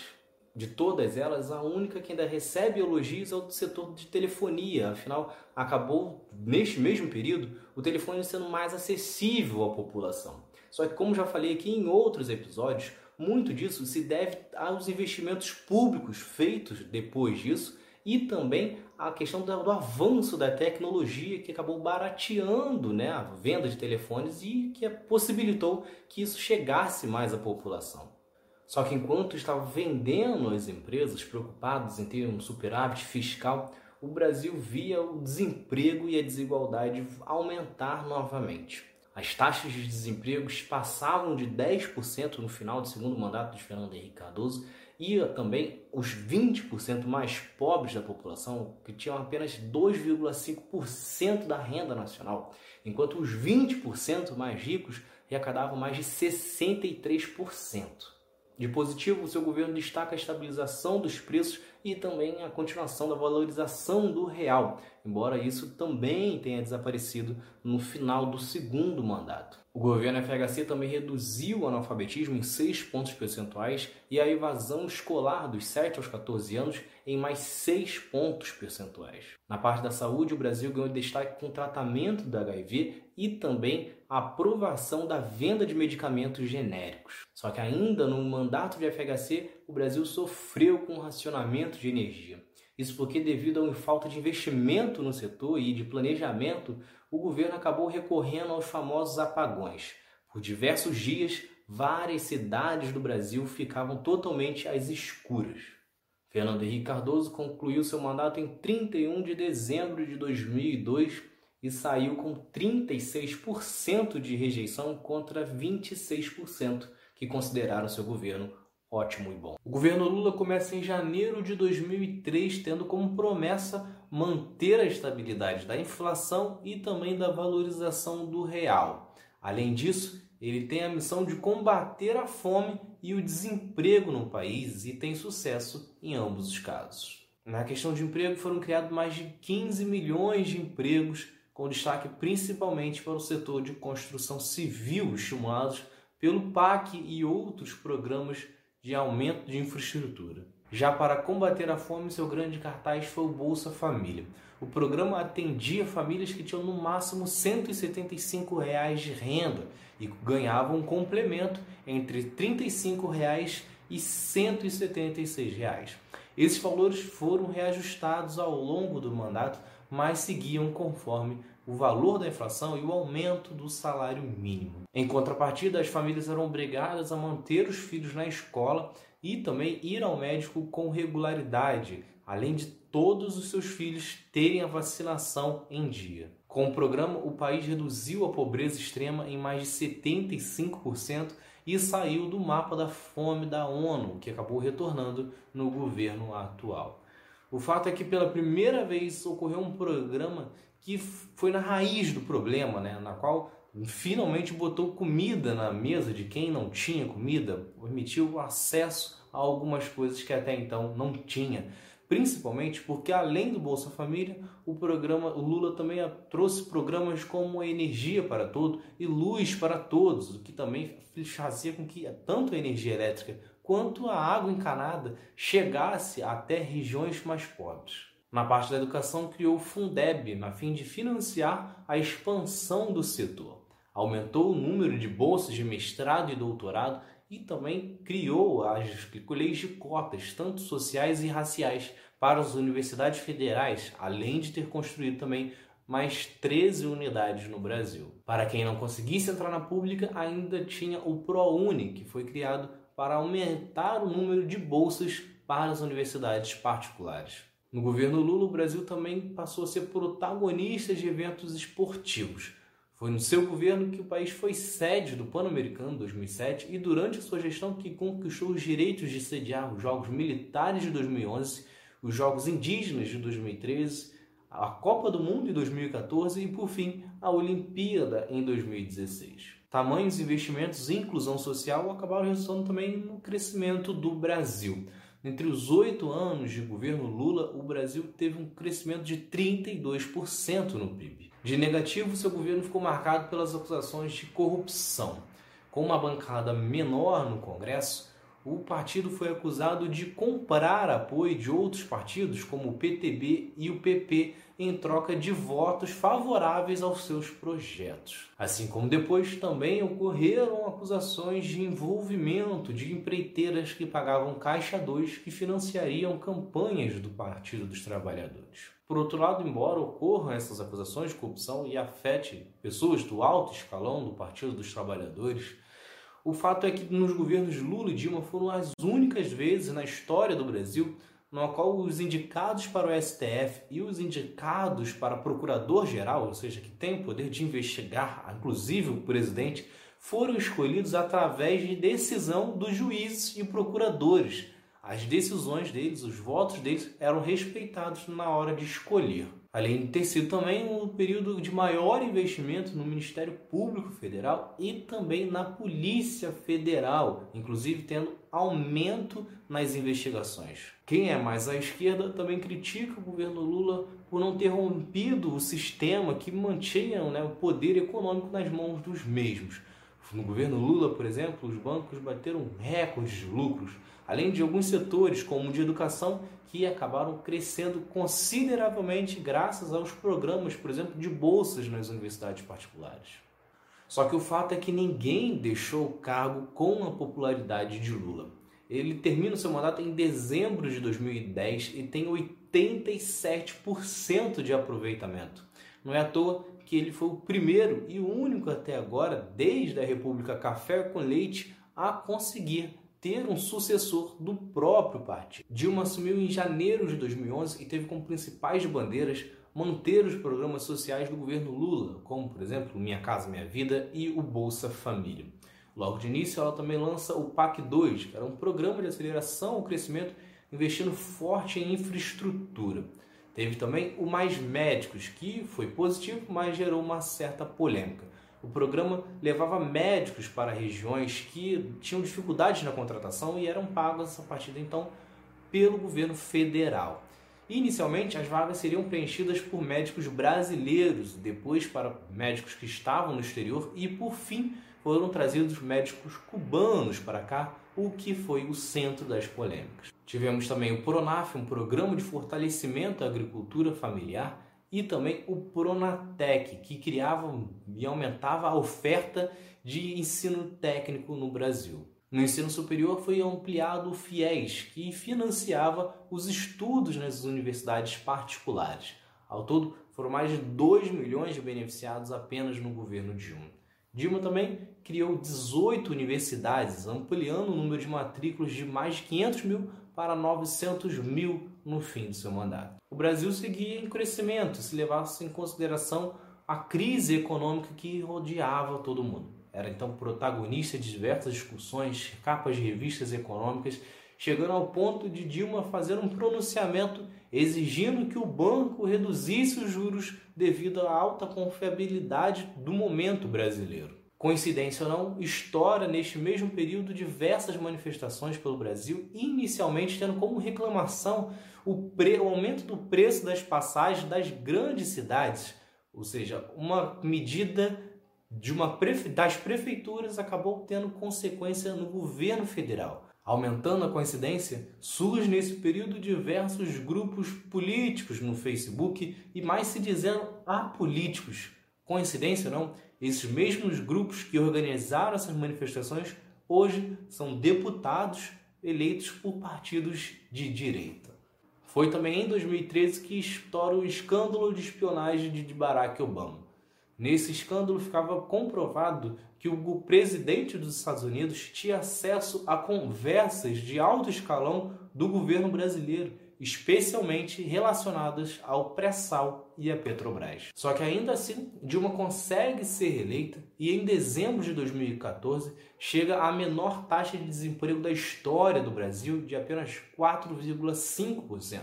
De todas elas, a única que ainda recebe elogios é o setor de telefonia. Afinal, acabou, neste mesmo período, o telefone sendo mais acessível à população. Só que, como já falei aqui em outros episódios, muito disso se deve aos investimentos públicos feitos depois disso e também a questão do, avanço da tecnologia que acabou barateando né, a venda de telefones e que possibilitou que isso chegasse mais à população. Só que enquanto estava vendendo as empresas, preocupados em ter um superávit fiscal, o Brasil via o desemprego e a desigualdade aumentar novamente. As taxas de desemprego passavam de 10% no final do segundo mandato de Fernando Henrique Cardoso e também os 20% mais pobres da população, que tinham apenas 2,5% da renda nacional, enquanto os 20% mais ricos arrecadavam mais de 63%. De positivo, o seu governo destaca a estabilização dos preços e também a continuação da valorização do real, embora isso também tenha desaparecido no final do segundo mandato. O governo FHC também reduziu o analfabetismo em 6 pontos percentuais e a evasão escolar dos 7 aos 14 anos em mais 6 pontos percentuais. Na parte da saúde, o Brasil ganhou destaque com o tratamento do HIV e também a aprovação da venda de medicamentos genéricos. Só que ainda no mandato de FHC, o Brasil sofreu com o racionamento de energia. Isso porque, devido à falta de investimento no setor e de planejamento, o governo acabou recorrendo aos famosos apagões. Por diversos dias, várias cidades do Brasil ficavam totalmente às escuras. Fernando Henrique Cardoso concluiu seu mandato em 31 de dezembro de 2002 e saiu com 36% de rejeição contra 26% que consideraram seu governo ótimo e bom. O governo Lula começa em janeiro de 2003, tendo como promessa manter a estabilidade da inflação e também da valorização do real. Além disso, ele tem a missão de combater a fome e o desemprego no país e tem sucesso em ambos os casos. Na questão de emprego, foram criados mais de 15 milhões de empregos, com destaque principalmente para o setor de construção civil, estimulados pelo PAC e outros programas de aumento de infraestrutura. Já para combater a fome, seu grande cartaz foi o Bolsa Família. O programa atendia famílias que tinham no máximo 175 reais de renda e ganhavam um complemento entre 35 reais e 176 reais. Esses valores foram reajustados ao longo do mandato, mas seguiam conforme o valor da inflação e o aumento do salário mínimo. Em contrapartida, as famílias eram obrigadas a manter os filhos na escola e também ir ao médico com regularidade, além de todos os seus filhos terem a vacinação em dia. Com o programa, o país reduziu a pobreza extrema em mais de 75% e saiu do mapa da fome da ONU, que acabou retornando no governo atual. O fato é que pela primeira vez ocorreu um programa que foi na raiz do problema, né? na qual finalmente botou comida na mesa de quem não tinha comida, permitiu acesso a algumas coisas que até então não tinha. Principalmente porque além do Bolsa Família, o programa o Lula também trouxe programas como Energia para Todos e Luz para Todos, o que também fazia com que tanto a energia elétrica quanto a água encanada chegasse até regiões mais pobres. Na parte da educação, criou o Fundeb, na fim de financiar a expansão do setor. Aumentou o número de bolsas de mestrado e doutorado e também criou as leis de cotas, tanto sociais e raciais, para as universidades federais, além de ter construído também mais 13 unidades no Brasil. Para quem não conseguisse entrar na pública, ainda tinha o ProUni, que foi criado para aumentar o número de bolsas para as universidades particulares. No governo Lula, o Brasil também passou a ser protagonista de eventos esportivos. Foi no seu governo que o país foi sede do Pan-Americano 2007 e durante sua gestão que conquistou os direitos de sediar os Jogos Militares de 2011, os Jogos Indígenas de 2013, a Copa do Mundo em 2014 e, por fim, a Olimpíada em 2016. Tamanhos investimentos em inclusão social acabaram resultando também no crescimento do Brasil. Entre os oito anos de governo Lula, o Brasil teve um crescimento de 32% no PIB. De negativo, seu governo ficou marcado pelas acusações de corrupção. Com uma bancada menor no Congresso, o partido foi acusado de comprar apoio de outros partidos, como o PTB e o PP, em troca de votos favoráveis aos seus projetos. Assim como depois também ocorreram acusações de envolvimento de empreiteiras que pagavam Caixa 2 que financiariam campanhas do Partido dos Trabalhadores. Por outro lado, embora ocorram essas acusações de corrupção e afete pessoas do alto escalão do Partido dos Trabalhadores, o fato é que nos governos Lula e Dilma foram as únicas vezes na história do Brasil no qual os indicados para o STF e os indicados para procurador-geral, ou seja, que tem o poder de investigar, inclusive o presidente, foram escolhidos através de decisão dos juízes e procuradores. As decisões deles, os votos deles eram respeitados na hora de escolher além de ter sido também um período de maior investimento no Ministério Público Federal e também na Polícia Federal, inclusive tendo aumento nas investigações. Quem é mais à esquerda também critica o governo Lula por não ter rompido o sistema que mantinha né, o poder econômico nas mãos dos mesmos. No governo Lula, por exemplo, os bancos bateram recordes de lucros, além de alguns setores, como o de educação, que acabaram crescendo consideravelmente graças aos programas, por exemplo, de bolsas nas universidades particulares. Só que o fato é que ninguém deixou o cargo com a popularidade de Lula. Ele termina o seu mandato em dezembro de 2010 e tem 87% de aproveitamento. Não é à toa que ele foi o primeiro e o único até agora, desde a República Café com Leite, a conseguir ter um sucessor do próprio partido. Dilma assumiu em janeiro de 2011 e teve como principais bandeiras manter os programas sociais do governo Lula, como, por exemplo, Minha Casa Minha Vida e o Bolsa Família. Logo de início, ela também lança o PAC 2, que era um programa de aceleração ao crescimento investindo forte em infraestrutura. Teve também o Mais Médicos, que foi positivo, mas gerou uma certa polêmica. O programa levava médicos para regiões que tinham dificuldades na contratação e eram pagos a partir de então pelo governo federal. Inicialmente, as vagas seriam preenchidas por médicos brasileiros, depois para médicos que estavam no exterior e, por fim, foram trazidos médicos cubanos para cá, o que foi o centro das polêmicas. Tivemos também o Pronaf, um programa de fortalecimento da agricultura familiar, e também o Pronatec, que criava e aumentava a oferta de ensino técnico no Brasil. No ensino superior foi ampliado o FIES, que financiava os estudos nas universidades particulares. Ao todo, foram mais de 2 milhões de beneficiados apenas no governo Dilma. Dilma também criou 18 universidades, ampliando o número de matrículas de mais de 500 mil para 900 mil no fim do seu mandato. O Brasil seguia em crescimento se levasse em consideração a crise econômica que rodeava todo mundo. Era então protagonista de diversas discussões, capas de revistas econômicas, chegando ao ponto de Dilma fazer um pronunciamento exigindo que o banco reduzisse os juros devido à alta confiabilidade do momento brasileiro. Coincidência ou não, estoura neste mesmo período diversas manifestações pelo Brasil, inicialmente tendo como reclamação o, pre... o aumento do preço das passagens das grandes cidades, ou seja, uma medida de uma prefe... das prefeituras acabou tendo consequência no governo federal. Aumentando a coincidência, surge nesse período diversos grupos políticos no Facebook e mais se dizendo apolíticos Coincidência ou não, esses mesmos grupos que organizaram essas manifestações hoje são deputados eleitos por partidos de direita. Foi também em 2013 que estoura o escândalo de espionagem de Barack Obama. Nesse escândalo ficava comprovado que o presidente dos Estados Unidos tinha acesso a conversas de alto escalão do governo brasileiro especialmente relacionadas ao pré-sal e à Petrobras. Só que ainda assim, Dilma consegue ser reeleita e em dezembro de 2014 chega à menor taxa de desemprego da história do Brasil, de apenas 4,5%.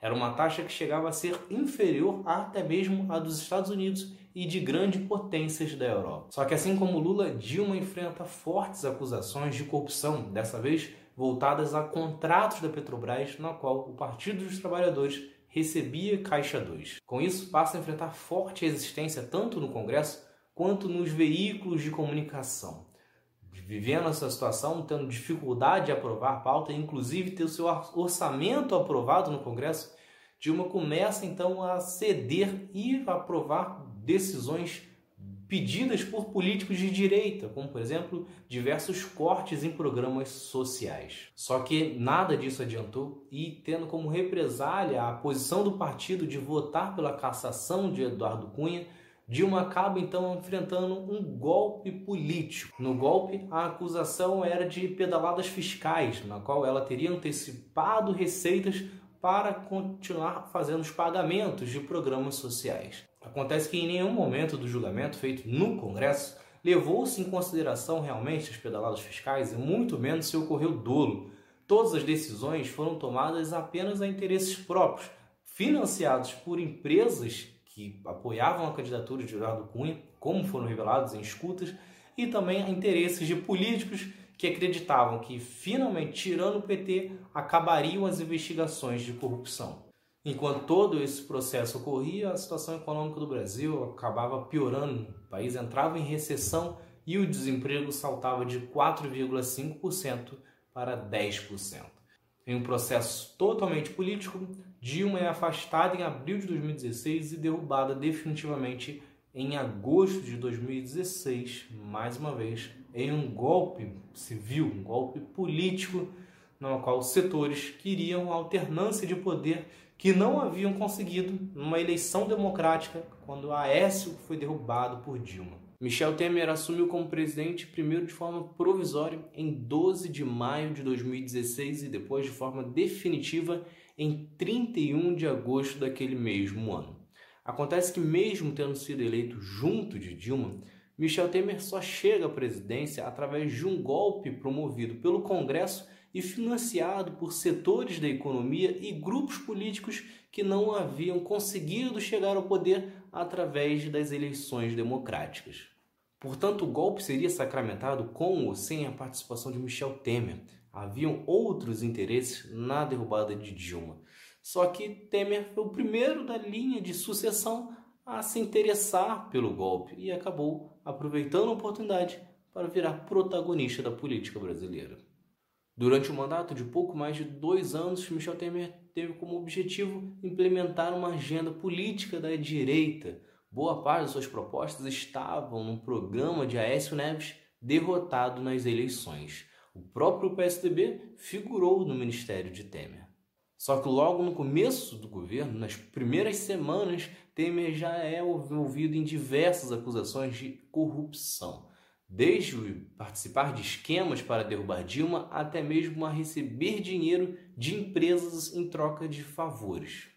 Era uma taxa que chegava a ser inferior até mesmo à dos Estados Unidos e de grandes potências da Europa. Só que assim como Lula, Dilma enfrenta fortes acusações de corrupção, dessa vez voltadas a contratos da Petrobras, na qual o Partido dos Trabalhadores recebia Caixa 2. Com isso, passa a enfrentar forte resistência tanto no Congresso quanto nos veículos de comunicação. vivendo essa situação, tendo dificuldade de aprovar a pauta, inclusive ter o seu orçamento aprovado no Congresso, Dilma começa então a ceder e aprovar decisões pedidas por políticos de direita, como por exemplo diversos cortes em programas sociais. Só que nada disso adiantou e, tendo como represália a posição do partido de votar pela cassação de Eduardo Cunha, Dilma acaba então enfrentando um golpe político. No golpe, a acusação era de pedaladas fiscais, na qual ela teria antecipado receitas para continuar fazendo os pagamentos de programas sociais. Acontece que em nenhum momento do julgamento feito no Congresso levou-se em consideração realmente as pedaladas fiscais e muito menos se ocorreu dolo. Todas as decisões foram tomadas apenas a interesses próprios, financiados por empresas que apoiavam a candidatura de Eduardo Cunha, como foram revelados em escutas, e também a interesses de políticos que acreditavam que, finalmente, tirando o PT, acabariam as investigações de corrupção. Enquanto todo esse processo ocorria, a situação econômica do Brasil acabava piorando. O país entrava em recessão e o desemprego saltava de 4,5% para 10%. Em um processo totalmente político, Dilma é afastada em abril de 2016 e derrubada definitivamente em agosto de 2016, mais uma vez, em um golpe civil, um golpe político, no qual setores queriam alternância de poder que não haviam conseguido numa eleição democrática quando Aécio foi derrubado por Dilma. Michel Temer assumiu como presidente primeiro de forma provisória em 12 de maio de 2016 e depois de forma definitiva em 31 de agosto daquele mesmo ano. Acontece que mesmo tendo sido eleito junto de Dilma, Michel Temer só chega à presidência através de um golpe promovido pelo Congresso e financiado por setores da economia e grupos políticos que não haviam conseguido chegar ao poder através das eleições democráticas. Portanto, o golpe seria sacramentado com ou sem a participação de Michel Temer. Haviam outros interesses na derrubada de Dilma. Só que Temer foi o primeiro da linha de sucessão a se interessar pelo golpe e acabou aproveitando a oportunidade para virar protagonista da política brasileira. Durante o mandato de pouco mais de dois anos, Michel Temer teve como objetivo implementar uma agenda política da direita. Boa parte das suas propostas estavam no programa de Aécio Neves, derrotado nas eleições. O próprio PSDB figurou no ministério de Temer. Só que logo no começo do governo, nas primeiras semanas, Temer já é envolvido em diversas acusações de corrupção desde participar de esquemas para derrubar Dilma até mesmo a receber dinheiro de empresas em troca de favores.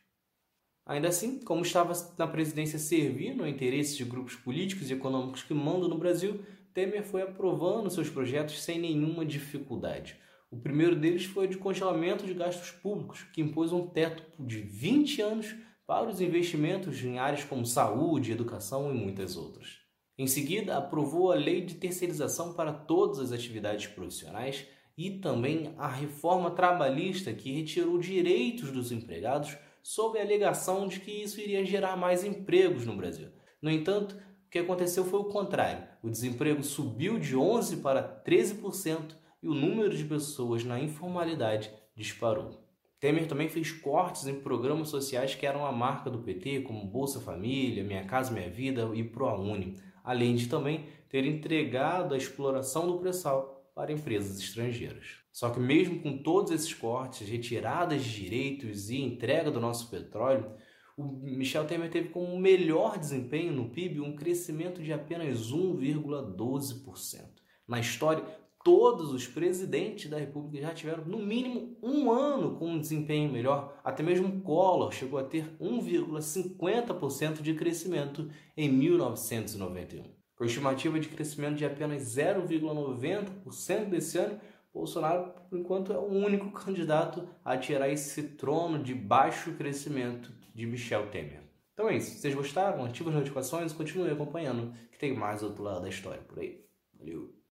Ainda assim, como estava na presidência servindo a interesses de grupos políticos e econômicos que mandam no Brasil, Temer foi aprovando seus projetos sem nenhuma dificuldade. O primeiro deles foi de congelamento de gastos públicos, que impôs um teto de 20 anos para os investimentos em áreas como saúde, educação e muitas outras. Em seguida, aprovou a lei de terceirização para todas as atividades profissionais e também a reforma trabalhista que retirou direitos dos empregados sob a alegação de que isso iria gerar mais empregos no Brasil. No entanto, o que aconteceu foi o contrário. O desemprego subiu de 11 para 13% e o número de pessoas na informalidade disparou. Temer também fez cortes em programas sociais que eram a marca do PT, como Bolsa Família, Minha Casa Minha Vida e ProUni além de também ter entregado a exploração do pré-sal para empresas estrangeiras. Só que mesmo com todos esses cortes, retiradas de direitos e entrega do nosso petróleo, o Michel Temer teve como melhor desempenho no PIB um crescimento de apenas 1,12%. Na história, todos os presidentes da República já tiveram no mínimo um ano com um desempenho melhor. Até mesmo Collor chegou a ter 1,50% de crescimento em 1991. Com estimativa de crescimento de apenas 0,90% desse ano, Bolsonaro, por enquanto, é o único candidato a tirar esse trono de baixo crescimento de Michel Temer. Então é isso. Se vocês gostaram, ativem as notificações e continuem acompanhando, que tem mais outro lado da história por aí. Valeu!